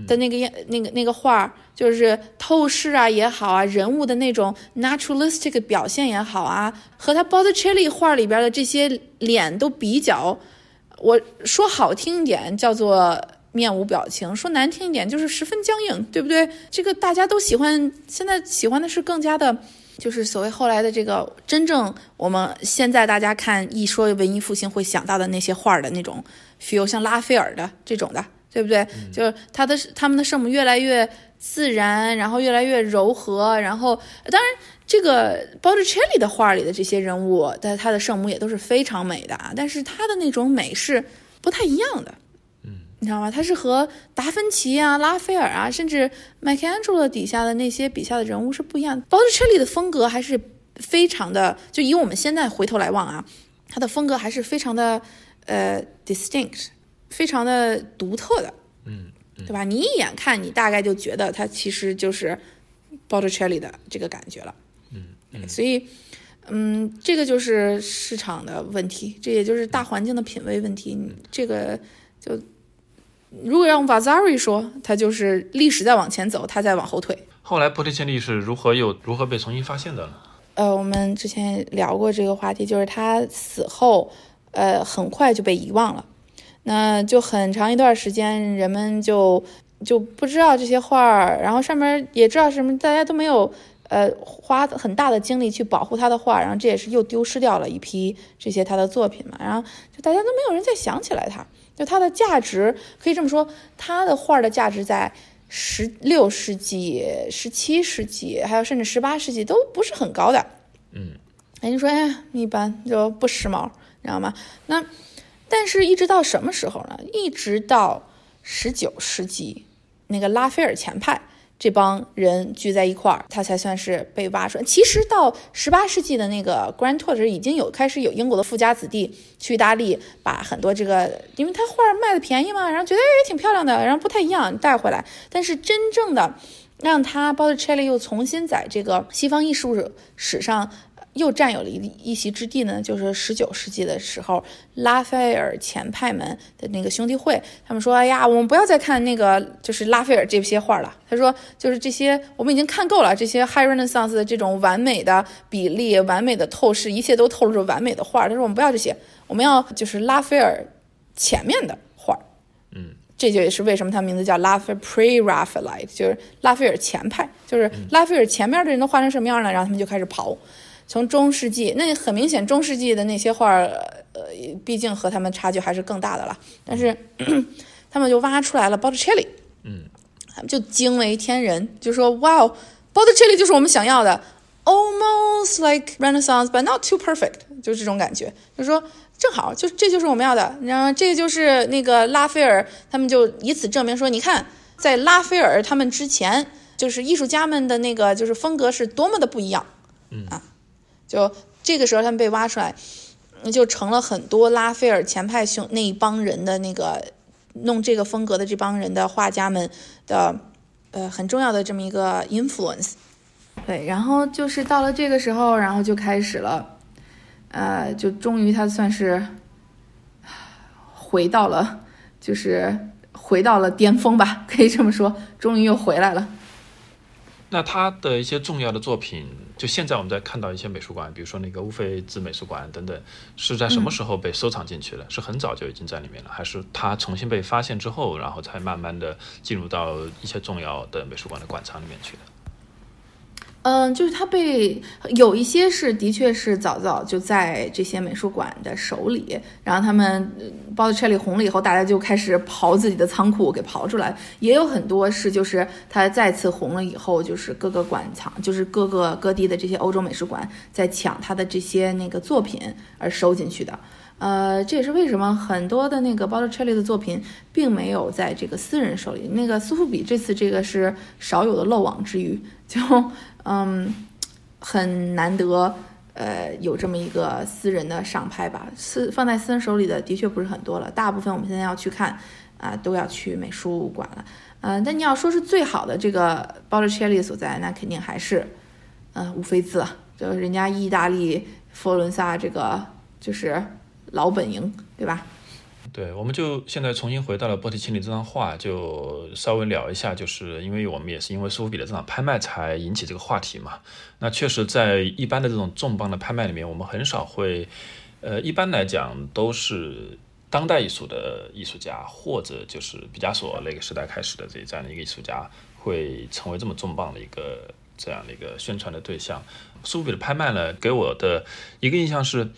的那个样，那个那个画，就是透视啊也好啊，人物的那种 naturalistic 表现也好啊，和他 Botticelli 画里边的这些脸都比较，我说好听一点叫做面无表情，说难听一点就是十分僵硬，对不对？这个大家都喜欢，现在喜欢的是更加的，就是所谓后来的这个真正我们现在大家看一说文艺复兴会想到的那些画的那种 feel，像拉斐尔的这种的。对不对？就是他的他们的圣母越来越自然，然后越来越柔和，然后当然这个 Botticelli 的画里的这些人物，但他的圣母也都是非常美的啊。但是他的那种美是不太一样的，嗯，你知道吗？他是和达芬奇啊、拉斐尔啊，甚至 Michelangelo 底下的那些笔下的人物是不一样的。Botticelli 的风格还是非常的，就以我们现在回头来望啊，他的风格还是非常的呃 distinct。非常的独特的，嗯，对吧？你一眼看，你大概就觉得它其实就是 Botticelli 的这个感觉了，嗯，所以，嗯，这个就是市场的问题，这也就是大环境的品味问题。这个就如果让 Vasari 说，他就是历史在往前走，他在往后退。后来波提切利是如何又如何被重新发现的呢？呃，我们之前聊过这个话题，就是他死后，呃，很快就被遗忘了。那就很长一段时间，人们就就不知道这些画儿，然后上面也知道什么，大家都没有呃花很大的精力去保护他的画，然后这也是又丢失掉了一批这些他的作品嘛。然后就大家都没有人再想起来他，就他的价值可以这么说，他的画的价值在十六世纪、十七世纪，还有甚至十八世纪都不是很高的。嗯，人家说哎一般就不时髦，你知道吗？那。但是，一直到什么时候呢？一直到十九世纪，那个拉斐尔前派这帮人聚在一块儿，他才算是被挖出来。其实到十八世纪的那个 Grand Tour，已经有开始有英国的富家子弟去意大利，把很多这个，因为他画卖的便宜嘛，然后觉得也挺漂亮的，然后不太一样带回来。但是真正的让他 Botticelli 又重新在这个西方艺术史上。又占有了一一席之地呢，就是十九世纪的时候，拉斐尔前派们的那个兄弟会，他们说：“哎呀，我们不要再看那个就是拉斐尔这些画了。”他说：“就是这些，我们已经看够了这些 High Renaissance 的这种完美的比例、完美的透视，一切都透露着完美的画。”他说：“我们不要这些，我们要就是拉斐尔前面的画。”嗯，这就也是为什么他名字叫拉斐 Pre-Raphaelite，就是拉斐尔前派，就是拉斐尔前面的人都画成什么样呢？然后他们就开始刨。从中世纪，那很明显，中世纪的那些画儿，呃，毕竟和他们差距还是更大的了。但是 (clears throat) 他们就挖出来了 Botticelli，嗯，他们就惊为天人，就说哇哦，Botticelli 就是我们想要的，almost like Renaissance but not too perfect，就是这种感觉，就说正好，就这就是我们要的。然后这就是那个拉斐尔，他们就以此证明说，你看，在拉斐尔他们之前，就是艺术家们的那个就是风格是多么的不一样，嗯啊。就这个时候，他们被挖出来，就成了很多拉斐尔前派兄那一帮人的那个弄这个风格的这帮人的画家们的呃很重要的这么一个 influence。对，然后就是到了这个时候，然后就开始了，呃，就终于他算是回到了，就是回到了巅峰吧，(laughs) 可以这么说，终于又回来了。那他的一些重要的作品。就现在我们在看到一些美术馆，比如说那个乌菲兹美术馆等等，是在什么时候被收藏进去的？是很早就已经在里面了，还是它重新被发现之后，然后才慢慢的进入到一些重要的美术馆的馆藏里面去的？嗯，就是它被有一些是的确是早早就在这些美术馆的手里，然后他们包子车里红了以后，大家就开始刨自己的仓库给刨出来。也有很多是就是它再次红了以后，就是各个馆藏，就是各个各地的这些欧洲美术馆在抢他的这些那个作品而收进去的。呃，这也是为什么很多的那个 Botticelli 的作品并没有在这个私人手里。那个苏富比这次这个是少有的漏网之鱼，就。嗯，很难得，呃，有这么一个私人的上拍吧，私放在私人手里的的确不是很多了，大部分我们现在要去看，啊，都要去美术馆了，嗯，但你要说是最好的这个 Botticelli 所在，那肯定还是，嗯，乌菲兹，就是人家意大利佛罗伦萨这个就是老本营，对吧？对，我们就现在重新回到了波提切利这张画，就稍微聊一下，就是因为我们也是因为苏富比的这场拍卖才引起这个话题嘛。那确实，在一般的这种重磅的拍卖里面，我们很少会，呃，一般来讲都是当代艺术的艺术家，或者就是毕加索那个时代开始的这这样的一个艺术家，会成为这么重磅的一个这样的一个宣传的对象。苏富比的拍卖呢，给我的一个印象是。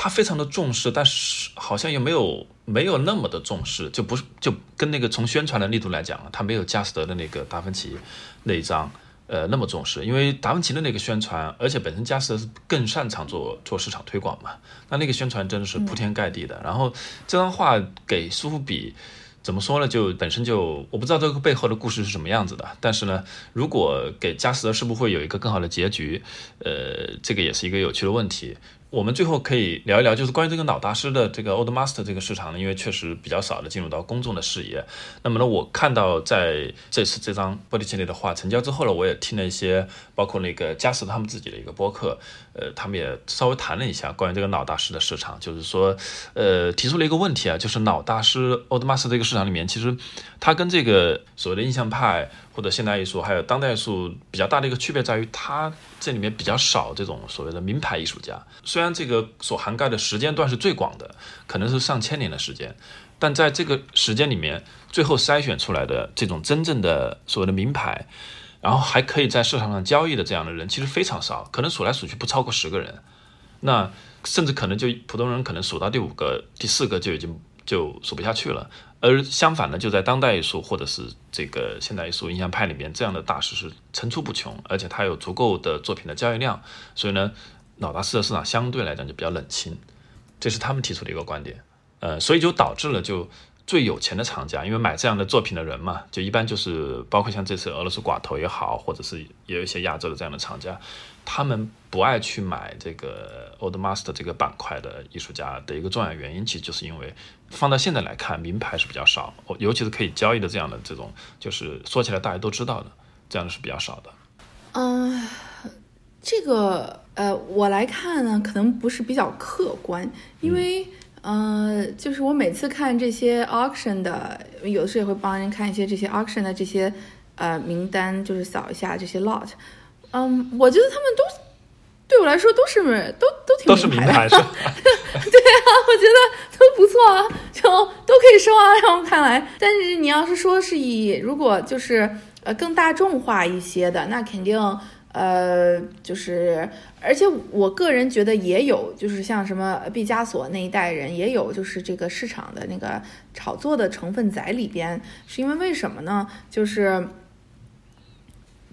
他非常的重视，但是好像又没有没有那么的重视，就不是就跟那个从宣传的力度来讲，他没有加斯德的那个达芬奇那一张呃那么重视，因为达芬奇的那个宣传，而且本身加斯德是更擅长做做市场推广嘛，那那个宣传真的是铺天盖地的。然后这张画给苏富比怎么说呢？就本身就我不知道这个背后的故事是什么样子的，但是呢，如果给加斯德是不会有一个更好的结局？呃，这个也是一个有趣的问题。我们最后可以聊一聊，就是关于这个老大师的这个 Old Master 这个市场呢，因为确实比较少的进入到公众的视野。那么呢，我看到在这次这张波提切利的画成交之后呢，我也听了一些，包括那个加斯他们自己的一个播客，呃，他们也稍微谈了一下关于这个老大师的市场，就是说，呃，提出了一个问题啊，就是老大师 Old Master 这个市场里面，其实它跟这个所谓的印象派。或者现代艺术，还有当代艺术比较大的一个区别在于，它这里面比较少这种所谓的名牌艺术家。虽然这个所涵盖的时间段是最广的，可能是上千年的时间，但在这个时间里面，最后筛选出来的这种真正的所谓的名牌，然后还可以在市场上交易的这样的人，其实非常少，可能数来数去不超过十个人。那甚至可能就普通人可能数到第五个、第四个就已经就数不下去了。而相反呢，就在当代艺术或者是这个现代艺术印象派里面，这样的大师是层出不穷，而且他有足够的作品的交易量，所以呢，老大师的市场相对来讲就比较冷清，这是他们提出的一个观点。呃，所以就导致了就。最有钱的厂家，因为买这样的作品的人嘛，就一般就是包括像这次俄罗斯寡头也好，或者是也有一些亚洲的这样的厂家，他们不爱去买这个 Old Master 这个板块的艺术家的一个重要原因，其实就是因为放到现在来看，名牌是比较少，尤其是可以交易的这样的这种，就是说起来大家都知道的，这样的是比较少的。嗯，这个呃，我来看呢，可能不是比较客观，因为。呃，就是我每次看这些 auction 的，有的时候也会帮人看一些这些 auction 的这些呃名单，就是扫一下这些 lot。嗯，我觉得他们都对我来说都是都都挺都是名牌，(laughs) 对啊，我觉得都不错啊，就都可以收啊，让我看来。但是你要是说是以如果就是呃更大众化一些的，那肯定。呃，就是，而且我个人觉得也有，就是像什么毕加索那一代人也有，就是这个市场的那个炒作的成分在里边，是因为为什么呢？就是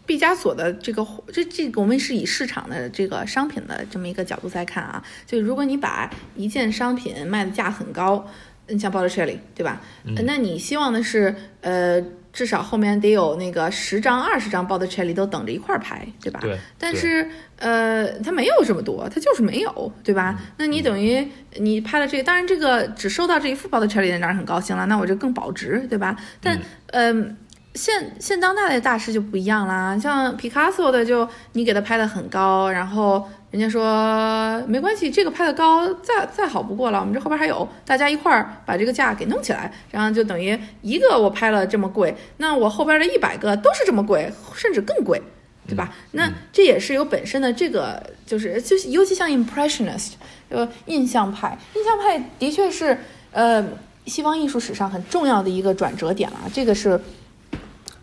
毕加索的这个，这这我们是以市场的这个商品的这么一个角度在看啊，就如果你把一件商品卖的价很高，你像 Botticelli 对吧？那你希望的是呃。至少后面得有那个十张、二十张 Botticelli 都等着一块儿拍，对吧？对。但是，呃，它没有这么多，它就是没有，对吧？那你等于你拍了这个，当然这个只收到这一副 Botticelli 的当然很高兴了，那我就更保值，对吧？但，嗯，现现当代的大师就不一样啦，像 Picasso 的就你给他拍的很高，然后。人家说没关系，这个拍的高，再再好不过了。我们这后边还有，大家一块儿把这个价给弄起来，然后就等于一个我拍了这么贵，那我后边的一百个都是这么贵，甚至更贵，对吧？那这也是有本身的这个，就是就是尤其像 Impressionist，呃，印象派，印象派的确是呃西方艺术史上很重要的一个转折点了，这个是。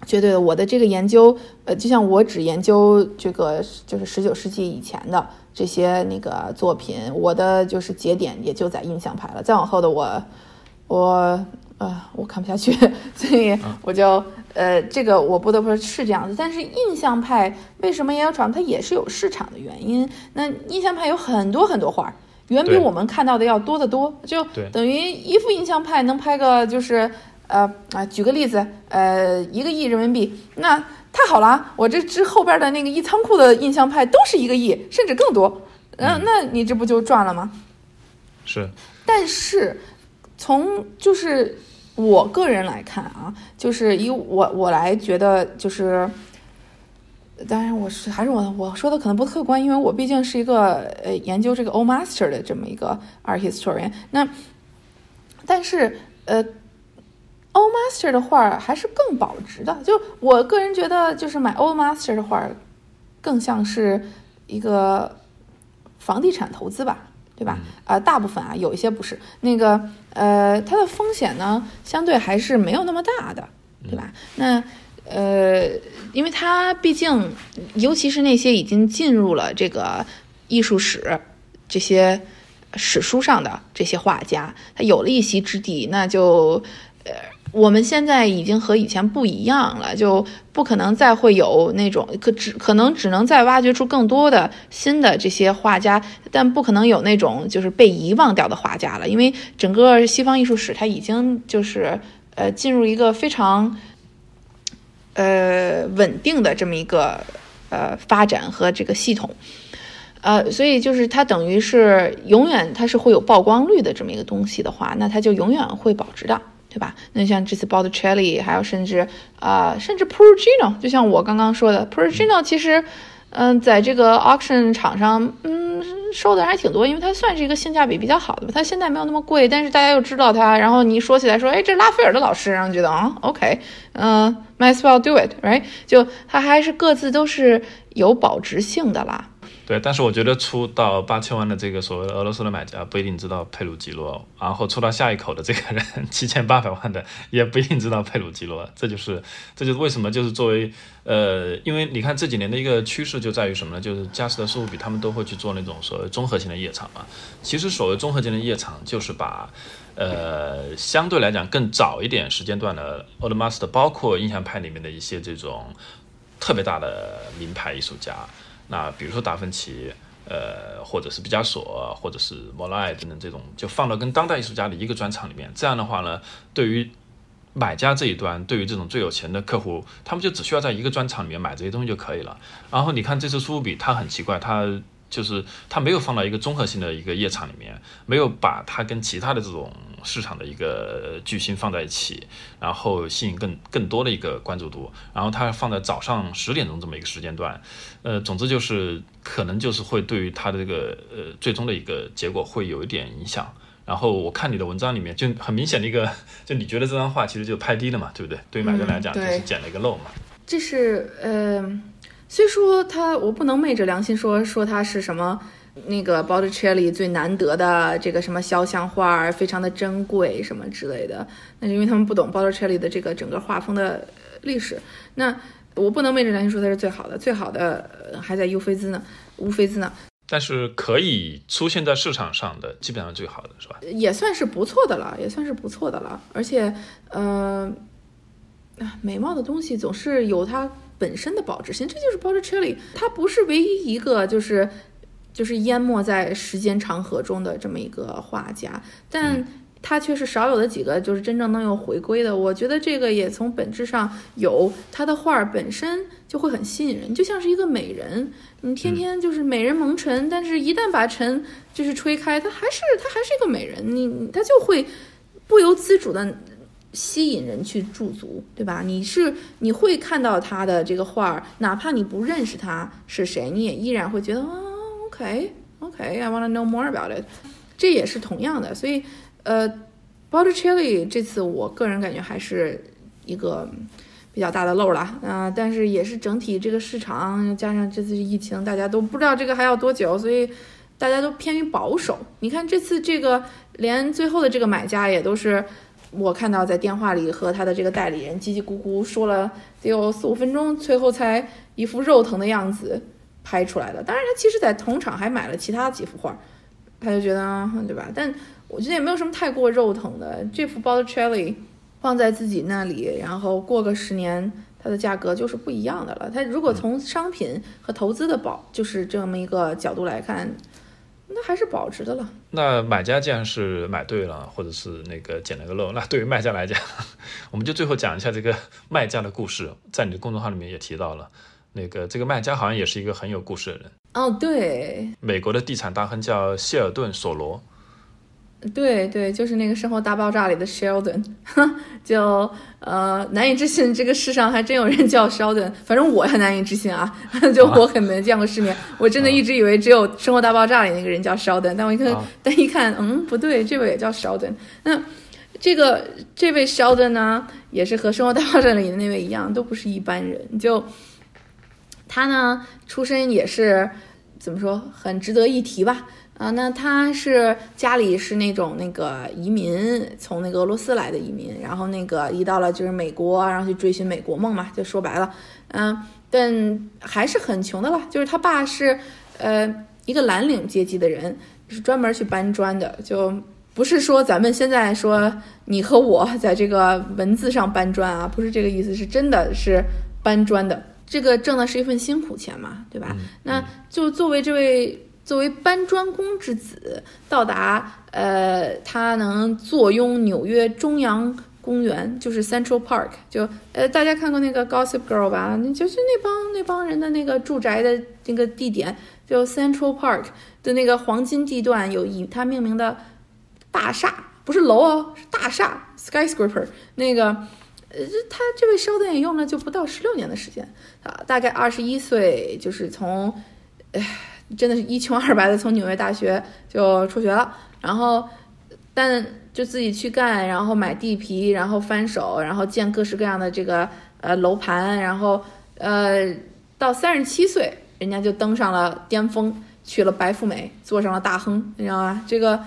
绝对的，我的这个研究，呃，就像我只研究这个就是十九世纪以前的这些那个作品，我的就是节点也就在印象派了。再往后的我，我呃，我看不下去，(laughs) 所以我就呃，这个我不得不说是这样子。但是印象派为什么也要闯？它也是有市场的原因。那印象派有很多很多画，远比我们看到的要多得多。就等于一幅印象派能拍个就是。呃啊，举个例子，呃，一个亿人民币，那太好了，我这之后边的那个一仓库的印象派都是一个亿，甚至更多，嗯，那你这不就赚了吗？是。但是从就是我个人来看啊，就是以我我来觉得就是，当然我是还是我我说的可能不客观，因为我毕竟是一个呃研究这个 Old Master 的这么一个 art historian，那但是呃。Old Master 的画还是更保值的，就我个人觉得，就是买 Old Master 的画，更像是一个房地产投资吧，对吧？呃，大部分啊，有一些不是。那个呃，它的风险呢，相对还是没有那么大的，对吧？那呃，因为它毕竟，尤其是那些已经进入了这个艺术史这些史书上的这些画家，他有了一席之地，那就呃。我们现在已经和以前不一样了，就不可能再会有那种可只可能只能再挖掘出更多的新的这些画家，但不可能有那种就是被遗忘掉的画家了，因为整个西方艺术史它已经就是呃进入一个非常呃稳定的这么一个呃发展和这个系统，呃，所以就是它等于是永远它是会有曝光率的这么一个东西的话，那它就永远会保值的。对吧？那像这次 Botticelli，还有甚至啊，甚至 Perugino，就像我刚刚说的，Perugino 其实，嗯，在这个 auction 场上，嗯，收的人还挺多，因为它算是一个性价比比较好的吧。它现在没有那么贵，但是大家又知道它，然后你一说起来说，哎，这拉斐尔的老师，然后觉得啊，OK，嗯，might as well do it，right？就它还是各自都是有保值性的啦。对，但是我觉得出到八千万的这个所谓俄罗斯的买家不一定知道佩鲁吉罗，然后出到下一口的这个人七千八百万的也不一定知道佩鲁吉罗，这就是这就是为什么就是作为呃，因为你看这几年的一个趋势就在于什么呢？就是佳士得、苏富比他们都会去做那种所谓综合性的夜场嘛。其实所谓综合性的夜场就是把呃相对来讲更早一点时间段的 Old Master，包括印象派里面的一些这种特别大的名牌艺术家。那比如说达芬奇，呃，或者是毕加索，或者是莫奈等等这种，就放到跟当代艺术家的一个专场里面。这样的话呢，对于买家这一端，对于这种最有钱的客户，他们就只需要在一个专场里面买这些东西就可以了。然后你看这次苏富比，它很奇怪，它。就是它没有放到一个综合性的一个夜场里面，没有把它跟其他的这种市场的一个巨星放在一起，然后吸引更更多的一个关注度。然后它放在早上十点钟这么一个时间段，呃，总之就是可能就是会对于它的这个呃最终的一个结果会有一点影响。然后我看你的文章里面就很明显的一个，(laughs) 就你觉得这张画其实就拍低了嘛，对不对？对于买家来讲就是捡了一个漏嘛。这是呃。虽说他，我不能昧着良心说说他是什么那个 Botticelli 最难得的这个什么肖像画，非常的珍贵什么之类的。那是因为他们不懂 Botticelli 的这个整个画风的历史。那我不能昧着良心说它是最好的，最好的还在乌菲兹呢，乌菲兹呢。但是可以出现在市场上的，基本上最好的是吧？也算是不错的了，也算是不错的了。而且，呃，美貌的东西总是有它。本身的保值性，这就是 Botticelli，它不是唯一一个就是就是淹没在时间长河中的这么一个画家，但他却是少有的几个就是真正能有回归的。我觉得这个也从本质上有他的画本身就会很吸引人，就像是一个美人，你天天就是美人蒙尘，但是一旦把尘就是吹开，他还是他还是一个美人，你他就会不由自主的。吸引人去驻足，对吧？你是你会看到他的这个画儿，哪怕你不认识他是谁，你也依然会觉得啊 Okay, okay, I want to know more about it。这也是同样的，所以呃，Botticelli 这次我个人感觉还是一个比较大的漏了啊，但是也是整体这个市场加上这次疫情，大家都不知道这个还要多久，所以大家都偏于保守。你看这次这个连最后的这个买家也都是。我看到在电话里和他的这个代理人叽叽咕咕说了得有四五分钟，最后才一副肉疼的样子拍出来的。当然，他其实在同场还买了其他几幅画，他就觉得对吧？但我觉得也没有什么太过肉疼的。这幅 Botticelli 放在自己那里，然后过个十年，它的价格就是不一样的了。它如果从商品和投资的保就是这么一个角度来看。那还是保值的了。那买家既然是买对了，或者是那个捡了个漏，那对于卖家来讲，我们就最后讲一下这个卖家的故事。在你的公众号里面也提到了，那个这个卖家好像也是一个很有故事的人。哦，对，美国的地产大亨叫谢尔顿·索罗。对对，就是那个《生活大爆炸》里的 Sheldon，(laughs) 就呃难以置信，这个世上还真有人叫 Sheldon。反正我很难以置信啊，(laughs) 就我很没见过世面，我真的一直以为只有《生活大爆炸》里那个人叫 Sheldon，但我一看，但一看，嗯，不对，这位也叫 Sheldon。那这个这位 Sheldon 呢，也是和《生活大爆炸》里的那位一样，都不是一般人。就他呢，出身也是怎么说，很值得一提吧。啊，那他是家里是那种那个移民，从那个俄罗斯来的移民，然后那个移到了就是美国，然后去追寻美国梦嘛，就说白了，嗯，但还是很穷的了。就是他爸是呃一个蓝领阶级的人，是专门去搬砖的，就不是说咱们现在说你和我在这个文字上搬砖啊，不是这个意思，是真的是搬砖的。这个挣的是一份辛苦钱嘛，对吧？那就作为这位。作为搬砖工之子，到达呃，他能坐拥纽约中央公园，就是 Central Park，就呃，大家看过那个 Gossip Girl 吧？那就是那帮那帮人的那个住宅的那个地点，就 Central Park 的那个黄金地段，有以他命名的大厦，不是楼哦，是大厦 skyscraper。那个呃，他这位 Sheldon 也用了就不到十六年的时间啊，大概二十一岁，就是从，哎，真的是一穷二白的从纽约大学就辍学了，然后，但就自己去干，然后买地皮，然后翻手，然后建各式各样的这个呃楼盘，然后呃到三十七岁，人家就登上了巅峰，娶了白富美，做上了大亨，你知道吧？这个，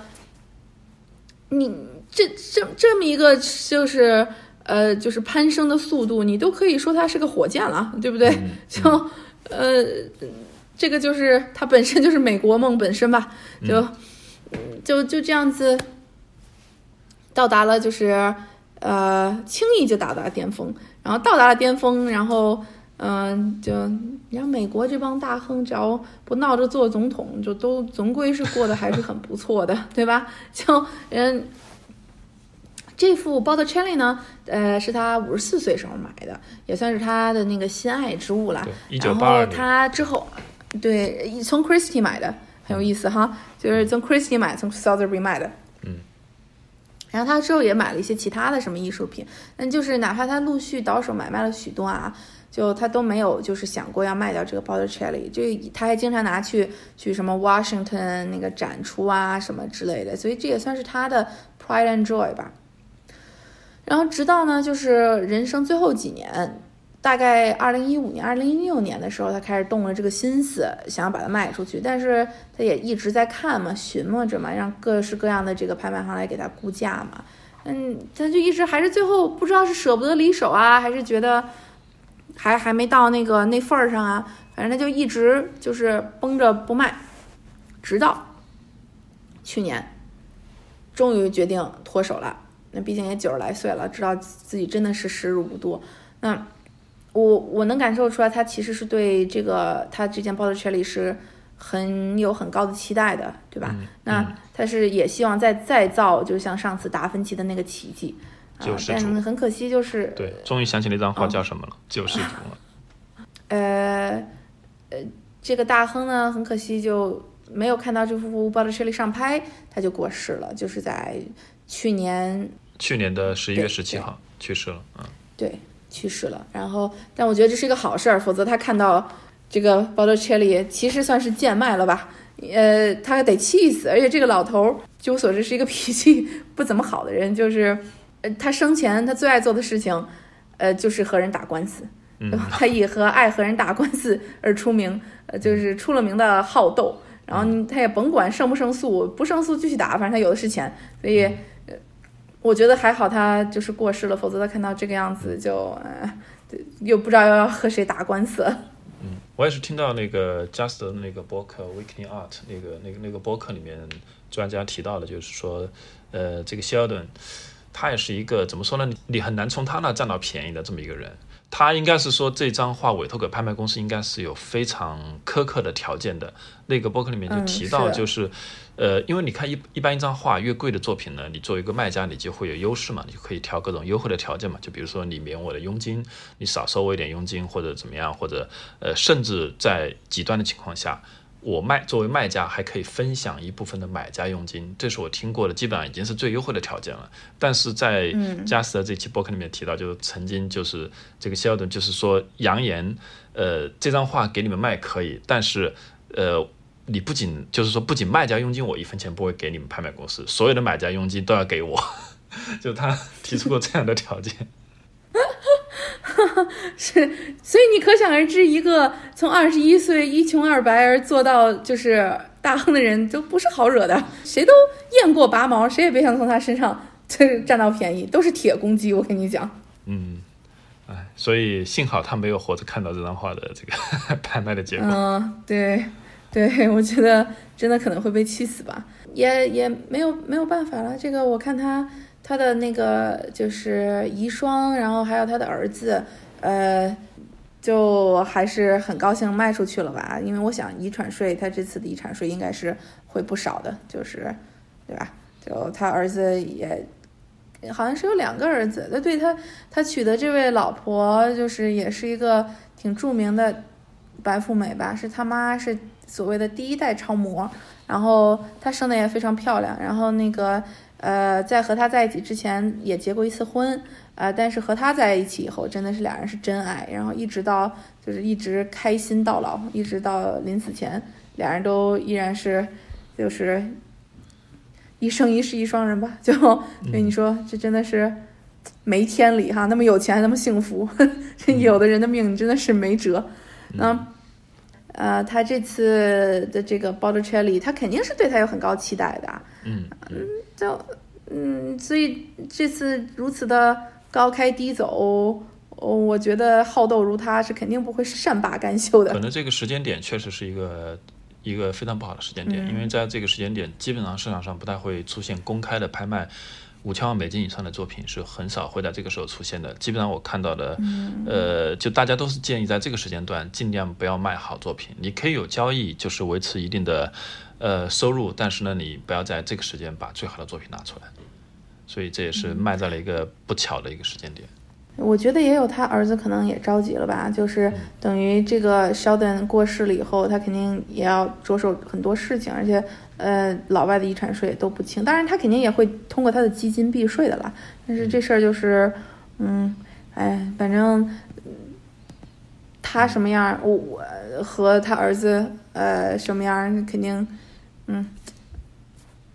你这这这么一个就是。呃，就是攀升的速度，你都可以说它是个火箭了，对不对？就，呃，这个就是它本身就是美国梦本身吧，就，就就这样子到达了，就是呃，轻易就达到了巅峰，然后到达了巅峰，然后，嗯，就你看美国这帮大亨，只要不闹着做总统，就都总归是过得还是很不错的，对吧？就嗯。这副 Botticelli 呢，呃，是他五十四岁时候买的，也算是他的那个心爱之物了。然后他之后，对，从 Christie 买的，很有意思哈，就是从 Christie 买，从 Sotheby's 买的。嗯。然后他之后也买了一些其他的什么艺术品，但就是哪怕他陆续倒手买卖了许多啊，就他都没有就是想过要卖掉这个 Botticelli，就他还经常拿去去什么 Washington 那个展出啊什么之类的，所以这也算是他的 pride and joy 吧。然后直到呢，就是人生最后几年，大概二零一五年、二零一六年的时候，他开始动了这个心思，想要把它卖出去。但是他也一直在看嘛，寻摸着嘛，让各式各样的这个拍卖行来给他估价嘛。嗯，他就一直还是最后不知道是舍不得离手啊，还是觉得还还没到那个那份儿上啊。反正他就一直就是绷着不卖，直到去年，终于决定脱手了。那毕竟也九十来岁了，知道自己真的是时日无多。那我我能感受出来，他其实是对这个他之前 Botticelli 是很有很高的期待的，对吧？那他是也希望再再造，就像上次达芬奇的那个奇迹。救世主。但很可惜，就是对，终于想起那张画叫什么了，救世主了。(laughs) 呃呃，这个大亨呢，很可惜就没有看到这幅 Botticelli 上拍，他就过世了，就是在去年。去年的十一月十七号去世了，嗯，对，去世了。然后，但我觉得这是一个好事儿，否则他看到这个 Botticelli 其实算是贱卖了吧？呃，他得气死。而且这个老头儿，据我所知是一个 (laughs) 脾气不怎么好的人，就是呃，他生前他最爱做的事情，呃，就是和人打官司。嗯，(laughs) 他以和爱和人打官司而出名，呃，就是出了名的好斗。然后他也甭管胜不胜诉，不胜诉继续打，反正他有的是钱，所以。我觉得还好，他就是过世了，否则他看到这个样子就，呃，又不知道要和谁打官司。嗯，我也是听到那个 Just 的那个博客 Weekly Art 那个那个那个博客里面专家提到的，就是说，呃，这个 Sheldon，他也是一个怎么说呢？你很难从他那占到便宜的这么一个人。他应该是说这张画委托给拍卖公司，应该是有非常苛刻的条件的。那个博客里面就提到，就是，呃，因为你看一一般一张画越贵的作品呢，你作为一个卖家，你就会有优势嘛，你就可以调各种优惠的条件嘛。就比如说你免我的佣金，你少收我一点佣金，或者怎么样，或者呃，甚至在极端的情况下。我卖作为卖家还可以分享一部分的买家佣金，这是我听过的，基本上已经是最优惠的条件了。但是在加斯的这期博客里面提到，就是曾经就是这个 Sheldon 就是说扬言，呃，这张画给你们卖可以，但是呃，你不仅就是说不仅卖家佣金我一分钱不会给你们拍卖公司，所有的买家佣金都要给我，(laughs) 就他提出过这样的条件。(laughs) (laughs) 是，所以你可想而知，一个从二十一岁一穷二白而做到就是大亨的人，就不是好惹的。谁都雁过拔毛，谁也别想从他身上 (laughs) 就是占到便宜，都是铁公鸡。我跟你讲，嗯，哎，所以幸好他没有活着看到这张画的这个 (laughs) 拍卖的结果。嗯，对，对，我觉得真的可能会被气死吧，也也没有没有办法了。这个我看他。他的那个就是遗孀，然后还有他的儿子，呃，就还是很高兴卖出去了吧？因为我想遗产税，他这次的遗产税应该是会不少的，就是，对吧？就他儿子也好像是有两个儿子，那对他他娶的这位老婆，就是也是一个挺著名的白富美吧？是他妈是所谓的第一代超模，然后她生的也非常漂亮，然后那个。呃，在和他在一起之前也结过一次婚，呃，但是和他在一起以后，真的是俩人是真爱，然后一直到就是一直开心到老，一直到临死前，俩人都依然是就是一生一世一双人吧。(laughs) 就所以你说这真的是没天理哈，那么有钱那么幸福，(laughs) 这有的人的命真的是没辙。那呃，他这次的这个 Botticelli，他肯定是对他有很高期待的。嗯嗯，就嗯，所以这次如此的高开低走，我觉得好斗如他是肯定不会善罢甘休的。可能这个时间点确实是一个一个非常不好的时间点，因为在这个时间点，基本上市场上不太会出现公开的拍卖。五千万美金以上的作品是很少会在这个时候出现的。基本上我看到的，呃，就大家都是建议在这个时间段尽量不要卖好作品。你可以有交易，就是维持一定的呃收入，但是呢，你不要在这个时间把最好的作品拿出来。所以这也是卖在了一个不巧的一个时间点。我觉得也有他儿子可能也着急了吧，就是等于这个 Sheldon 过世了以后，他肯定也要着手很多事情，而且呃老外的遗产税都不轻，当然他肯定也会通过他的基金避税的啦。但是这事儿就是，嗯，哎，反正他什么样，我我和他儿子呃什么样，肯定，嗯，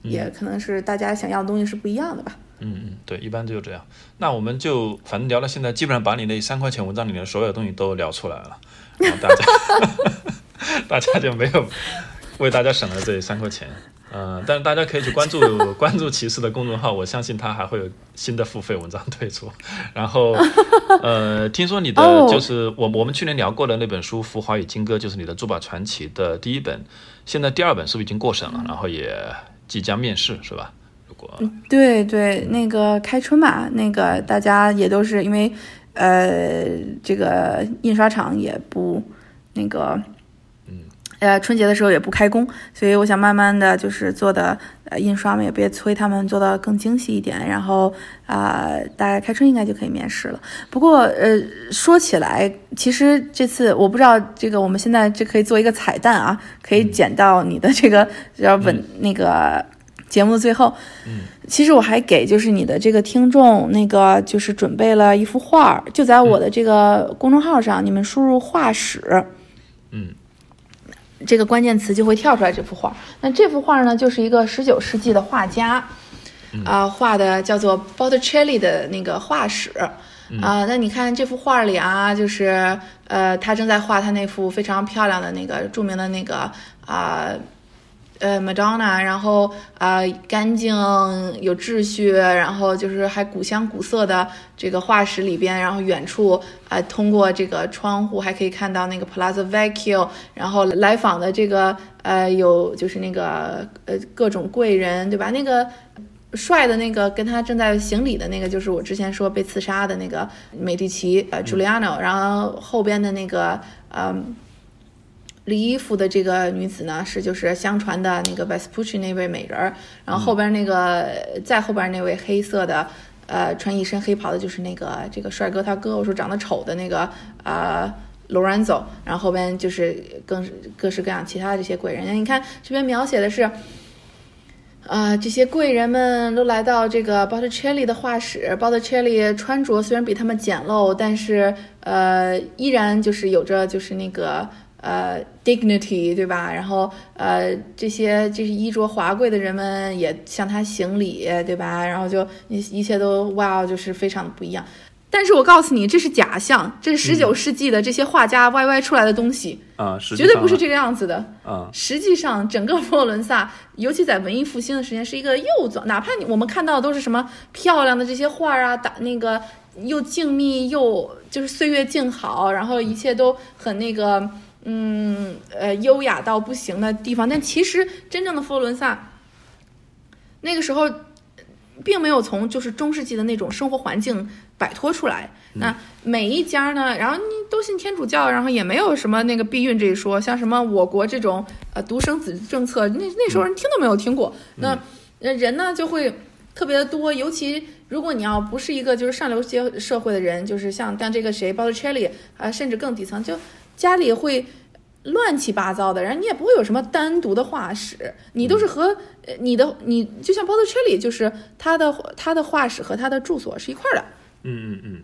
也可能是大家想要的东西是不一样的吧。嗯嗯，对，一般就这样。那我们就反正聊到现在，基本上把你那三块钱文章里面所有东西都聊出来了，(laughs) 然后大家 (laughs) 大家就没有为大家省了这三块钱。嗯，但是大家可以去关注 (laughs) 关注骑士的公众号，我相信他还会有新的付费文章推出。然后呃，听说你的就是我我们去年聊过的那本书《浮华与金戈》，就是你的珠宝传奇的第一本，现在第二本是不是已经过审了？然后也即将面世，是吧？如果对对，那个开春嘛，那个大家也都是因为，呃，这个印刷厂也不那个，嗯，呃，春节的时候也不开工，所以我想慢慢的就是做的，呃，印刷嘛也别催他们做的更精细一点，然后啊，大概开春应该就可以面试了。不过，呃，说起来，其实这次我不知道这个，我们现在这可以做一个彩蛋啊，可以剪到你的这个要稳那个。节目的最后，嗯，其实我还给就是你的这个听众那个就是准备了一幅画，就在我的这个公众号上，你们输入“画史”，嗯，这个关键词就会跳出来这幅画。那这幅画呢，就是一个十九世纪的画家啊画的，叫做 Botticelli 的那个画史啊。那你看这幅画里啊，就是呃，他正在画他那幅非常漂亮的那个著名的那个啊。呃，Madonna，然后啊，干净有秩序，然后就是还古香古色的这个画室里边，然后远处啊，通过这个窗户还可以看到那个 Palazzo Vecchio，然后来访的这个呃，有就是那个呃各种贵人，对吧？那个帅的那个跟他正在行礼的那个，就是我之前说被刺杀的那个美第奇呃 Giuliano，然后后边的那个嗯。里衣服的这个女子呢，是就是相传的那个 Vespucci 那位美人儿，然后后边那个再后边那位黑色的，呃，穿一身黑袍的，就是那个这个帅哥他哥，我说长得丑的那个呃 Lorenzo，然后后边就是更各式各样其他的这些贵人，你看这边描写的是，啊，这些贵人们都来到这个 Botticelli 的画室，Botticelli 穿着虽然比他们简陋，但是呃，依然就是有着就是那个。呃，dignity 对吧？然后呃，这些就是衣着华贵的人们也向他行礼，对吧？然后就一一切都哇，就是非常的不一样。但是我告诉你，这是假象，这是十九世纪的这些画家歪歪出来的东西啊，绝对不是这个样子的啊。实际上，整个佛罗伦萨，尤其在文艺复兴的时间，是一个又脏，哪怕你我们看到的都是什么漂亮的这些画啊，打那个又静谧又就是岁月静好，然后一切都很那个。嗯，呃，优雅到不行的地方，但其实真正的佛罗伦萨，那个时候并没有从就是中世纪的那种生活环境摆脱出来。那每一家呢，然后你都信天主教，然后也没有什么那个避孕这一说，像什么我国这种呃独生子政策，那那时候人听都没有听过。那人呢就会特别的多，尤其如果你要不是一个就是上流阶社会的人，就是像像这个谁 b o t t i c e l l i 啊，甚至更底层就。家里会乱七八糟的，然后你也不会有什么单独的画室，你都是和呃你的你就像 Botticelli，就是他的他的画室和他的住所是一块儿的，嗯嗯嗯，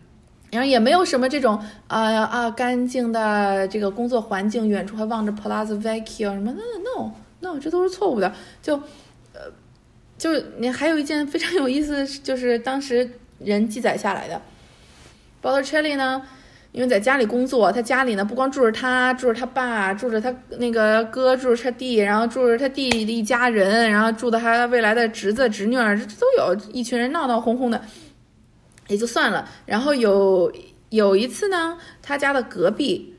然后也没有什么这种啊啊干净的这个工作环境，远处还望着 Palazzo Vecchio 什么的，no no，这都是错误的。就呃，就是你还有一件非常有意思，就是当时人记载下来的。Botticelli 呢，因为在家里工作，他家里呢不光住着他，住着他爸，住着他那个哥，住着他弟，然后住着他弟的一家人，然后住的他未来的侄子侄女儿，这都有一群人闹闹哄哄的。也就算了。然后有有一次呢，他家的隔壁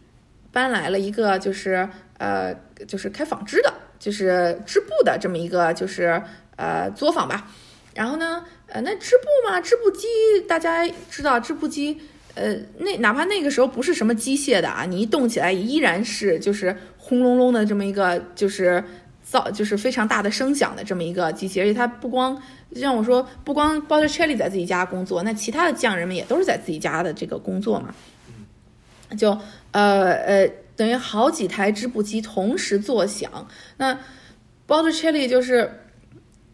搬来了一个，就是呃，就是开纺织的，就是织布的这么一个，就是呃作坊吧。然后呢，呃，那织布嘛，织布机大家知道，织布机，呃，那哪怕那个时候不是什么机械的啊，你一动起来依然是就是轰隆隆的这么一个，就是噪，就是非常大的声响的这么一个机器，而且它不光。就像我说，不光 Botticelli 在自己家工作，那其他的匠人们也都是在自己家的这个工作嘛。就呃呃，等于好几台织布机同时作响。那 Botticelli 就是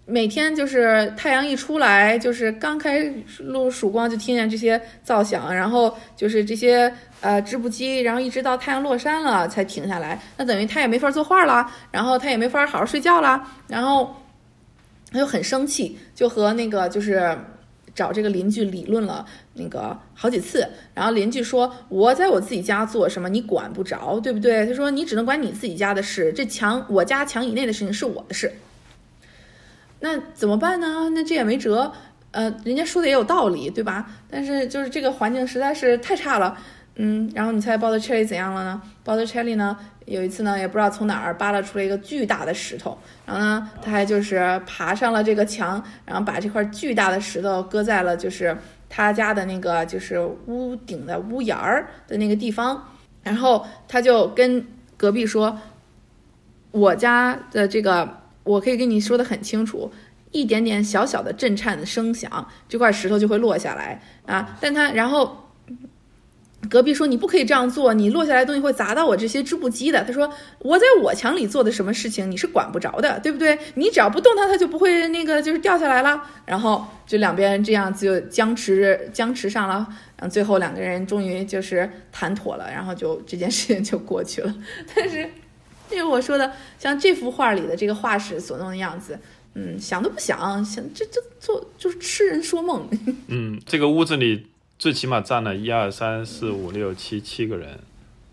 每天就是太阳一出来，就是刚开露曙光就听见这些噪响，然后就是这些呃织布机，然后一直到太阳落山了才停下来。那等于他也没法作画了，然后他也没法好好睡觉了，然后。他就很生气，就和那个就是找这个邻居理论了那个好几次，然后邻居说：“我在我自己家做什么，你管不着，对不对？”他说：“你只能管你自己家的事，这墙我家墙以内的事情是我的事。”那怎么办呢？那这也没辙，呃，人家说的也有道理，对吧？但是就是这个环境实在是太差了，嗯，然后你猜 Botticelli 怎样了呢？Botticelli 呢？有一次呢，也不知道从哪儿扒拉出来一个巨大的石头，然后呢，他还就是爬上了这个墙，然后把这块巨大的石头搁在了就是他家的那个就是屋顶的屋檐儿的那个地方，然后他就跟隔壁说：“我家的这个我可以跟你说的很清楚，一点点小小的震颤的声响，这块石头就会落下来啊。”但他然后。隔壁说你不可以这样做，你落下来的东西会砸到我这些织布机的。他说我在我墙里做的什么事情你是管不着的，对不对？你只要不动它，它就不会那个就是掉下来了。然后就两边这样子就僵持僵持上了，然后最后两个人终于就是谈妥了，然后就这件事情就过去了。但是，这是我说的，像这幅画里的这个画室所弄的样子，嗯，想都不想想，这这做就是痴人说梦。(laughs) 嗯，这个屋子里。最起码站了一二三四五六七七个人，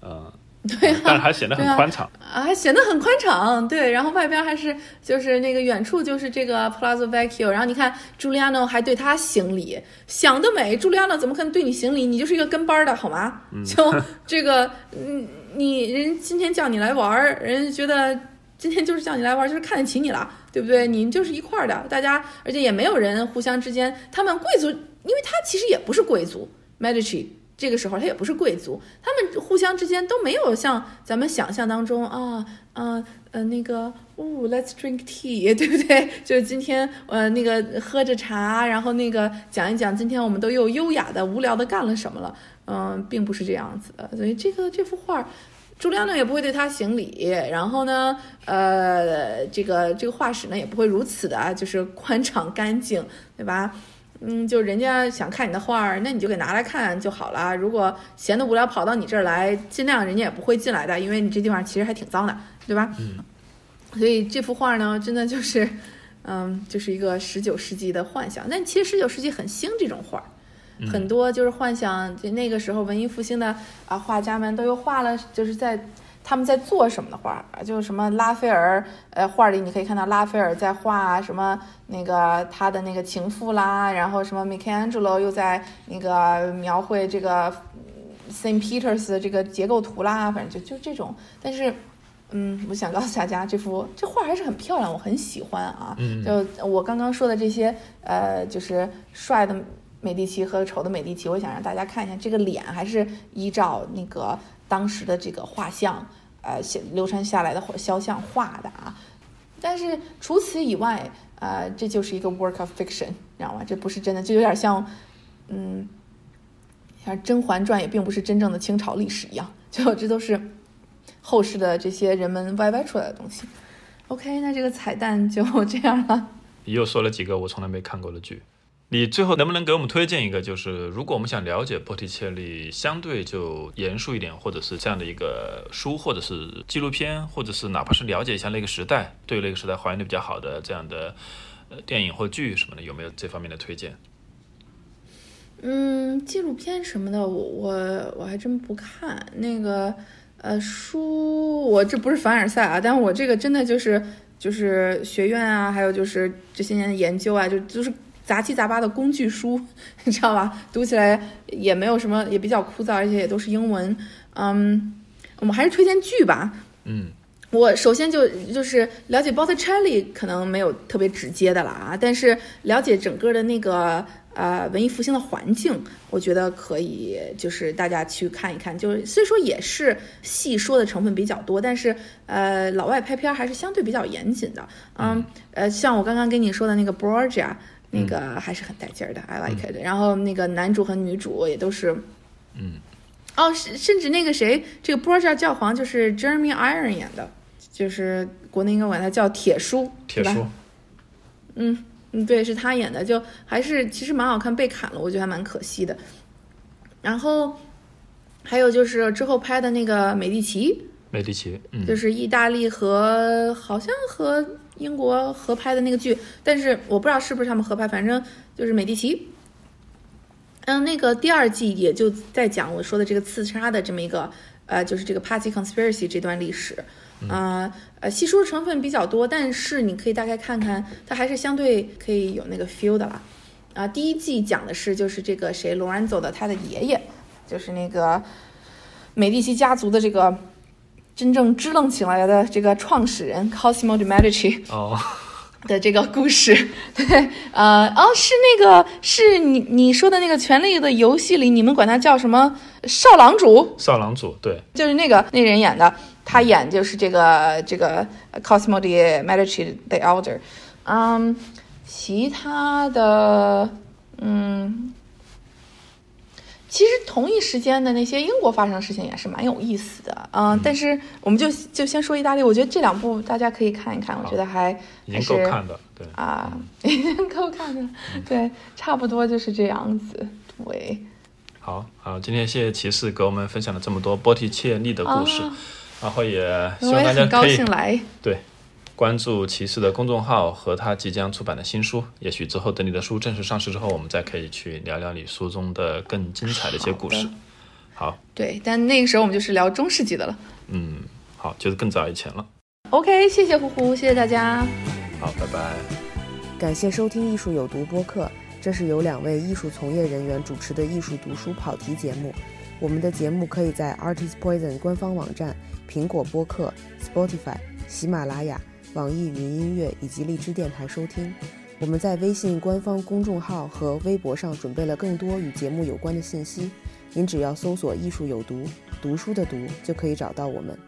嗯，(laughs) 对，但是还显得很宽敞啊，还显得很宽敞，对。然后外边还是就是那个远处就是这个 Palazzo Vecchio，然后你看 Giuliano 还对他行礼，想得美！Giuliano 怎么可能对你行礼？你就是一个跟班的好吗？就这个，嗯，你人今天叫你来玩儿，人家觉得今天就是叫你来玩儿，就是看得起你了，对不对？你们就是一块儿的，大家，而且也没有人互相之间，他们贵族。因为他其实也不是贵族，Medici 这个时候他也不是贵族，他们互相之间都没有像咱们想象当中啊，呃呃那个，哦，Let's drink tea，对不对？就是今天呃那个喝着茶，然后那个讲一讲今天我们都又优雅的、无聊的干了什么了，嗯，并不是这样子的。所以这个这幅画，朱利安呢也不会对他行礼，然后呢，呃，这个这个画室呢也不会如此的，就是宽敞干净，对吧？嗯，就人家想看你的画儿，那你就给拿来看就好了。如果闲得无聊跑到你这儿来，尽量人家也不会进来的，因为你这地方其实还挺脏的，对吧？嗯。所以这幅画呢，真的就是，嗯，就是一个十九世纪的幻想。但其实十九世纪很兴这种画，很多就是幻想，就那个时候文艺复兴的啊画家们都又画了，就是在。他们在做什么的画啊？就是什么拉斐尔，呃，画里你可以看到拉斐尔在画什么那个他的那个情妇啦，然后什么 Michelangelo 又在那个描绘这个 Saint Peter's 这个结构图啦，反正就就这种。但是，嗯，我想告诉大家，这幅这画还是很漂亮，我很喜欢啊。就我刚刚说的这些，呃，就是帅的美第奇和丑的美第奇，我想让大家看一下这个脸，还是依照那个。当时的这个画像，呃，流传下来的肖像画的啊，但是除此以外，呃，这就是一个 work of fiction，知道吗？这不是真的，就有点像，嗯，像《甄嬛传》也并不是真正的清朝历史一样，(laughs) 就这都是后世的这些人们歪歪出来的东西。OK，那这个彩蛋就这样了。你又说了几个我从来没看过的剧，你最后能不能给我们推荐一个？就是如果我们想了解波提切利，相对就严肃一点，或者是这样的一个书，或者是纪录片，或者是哪怕是了解一下那个时代，对那个时代还原的比较好的这样的呃电影或剧什么的，有没有这方面的推荐？嗯，纪录片什么的，我我我还真不看。那个呃书，我这不是凡尔赛啊，但我这个真的就是就是学院啊，还有就是这些年的研究啊，就就是杂七杂八的工具书，(laughs) 你知道吧？读起来也没有什么，也比较枯燥，而且也都是英文。嗯，我们还是推荐剧吧。嗯，我首先就就是了解 Botticelli 可能没有特别直接的了啊，但是了解整个的那个呃文艺复兴的环境，我觉得可以，就是大家去看一看。就是虽说也是戏说的成分比较多，但是呃老外拍片儿还是相对比较严谨的。嗯，呃像我刚刚跟你说的那个 Borgia，那个还是很带劲儿的、i like it。然后那个男主和女主也都是，嗯。哦，甚甚至那个谁，这个 Borgia 教皇就是 Jeremy Iron 演的，就是国内应该管他叫铁叔，铁叔？嗯嗯，对，是他演的，就还是其实蛮好看，被砍了，我觉得还蛮可惜的。然后还有就是之后拍的那个美第奇，美第奇，嗯，就是意大利和好像和英国合拍的那个剧，但是我不知道是不是他们合拍，反正就是美第奇。嗯，那个第二季也就在讲我说的这个刺杀的这么一个，呃，就是这个 Party Conspiracy 这段历史，啊、呃，戏说成分比较多，但是你可以大概看看，它还是相对可以有那个 feel 的啦。啊、第一季讲的是就是这个谁 Lorenzo 的他的爷爷，就是那个美第奇家族的这个真正支棱起来的这个创始人 Cosimo de Medici。(laughs) 哦，(laughs) 的这个故事，对，(laughs) 呃，哦，是那个，是你你说的那个《权力的游戏》里，你们管他叫什么少郎主，少郎主，对，就是那个那人演的，他演就是这个这个 Cosimo de Medici the Elder，嗯，其他的，嗯。其实同一时间的那些英国发生的事情也是蛮有意思的，嗯，但是我们就就先说意大利，我觉得这两部大家可以看一看，我觉得还已经够看的，对，啊，(laughs) 已经够看的，对，差不多就是这样子，对，好好，今天谢谢骑士给我们分享了这么多波提切利的故事，啊。然后也希我望大家也很高可以兴来，对关注骑士的公众号和他即将出版的新书。也许之后等你的书正式上市之后，我们再可以去聊聊你书中的更精彩的一些故事好。好，对，但那个时候我们就是聊中世纪的了。嗯，好，就是更早以前了。OK，谢谢呼呼，谢谢大家。好，拜拜。感谢收听《艺术有毒》播客，这是由两位艺术从业人员主持的艺术读书跑题节目。我们的节目可以在 Artist Poison 官方网站、苹果播客、Spotify、喜马拉雅、网易云音乐以及荔枝电台收听。我们在微信官方公众号和微博上准备了更多与节目有关的信息，您只要搜索“艺术有毒”，读书的“读”就可以找到我们。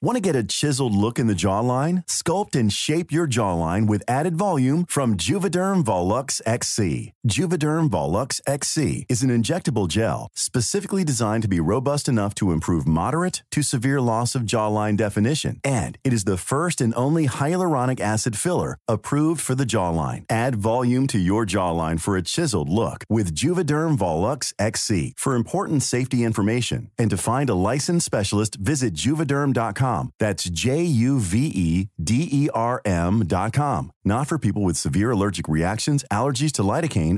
Want to get a chiseled look in the jawline? Sculpt and shape your jawline with added volume from Juvederm Volux XC. Juvederm Volux XC is an injectable gel specifically designed to be robust enough to improve moderate to severe loss of jawline definition. And it is the first and only hyaluronic acid filler approved for the jawline. Add volume to your jawline for a chiseled look with Juvederm Volux XC. For important safety information and to find a licensed specialist, visit juvederm.com. That's J U V E D E R M.com. Not for people with severe allergic reactions, allergies to lidocaine,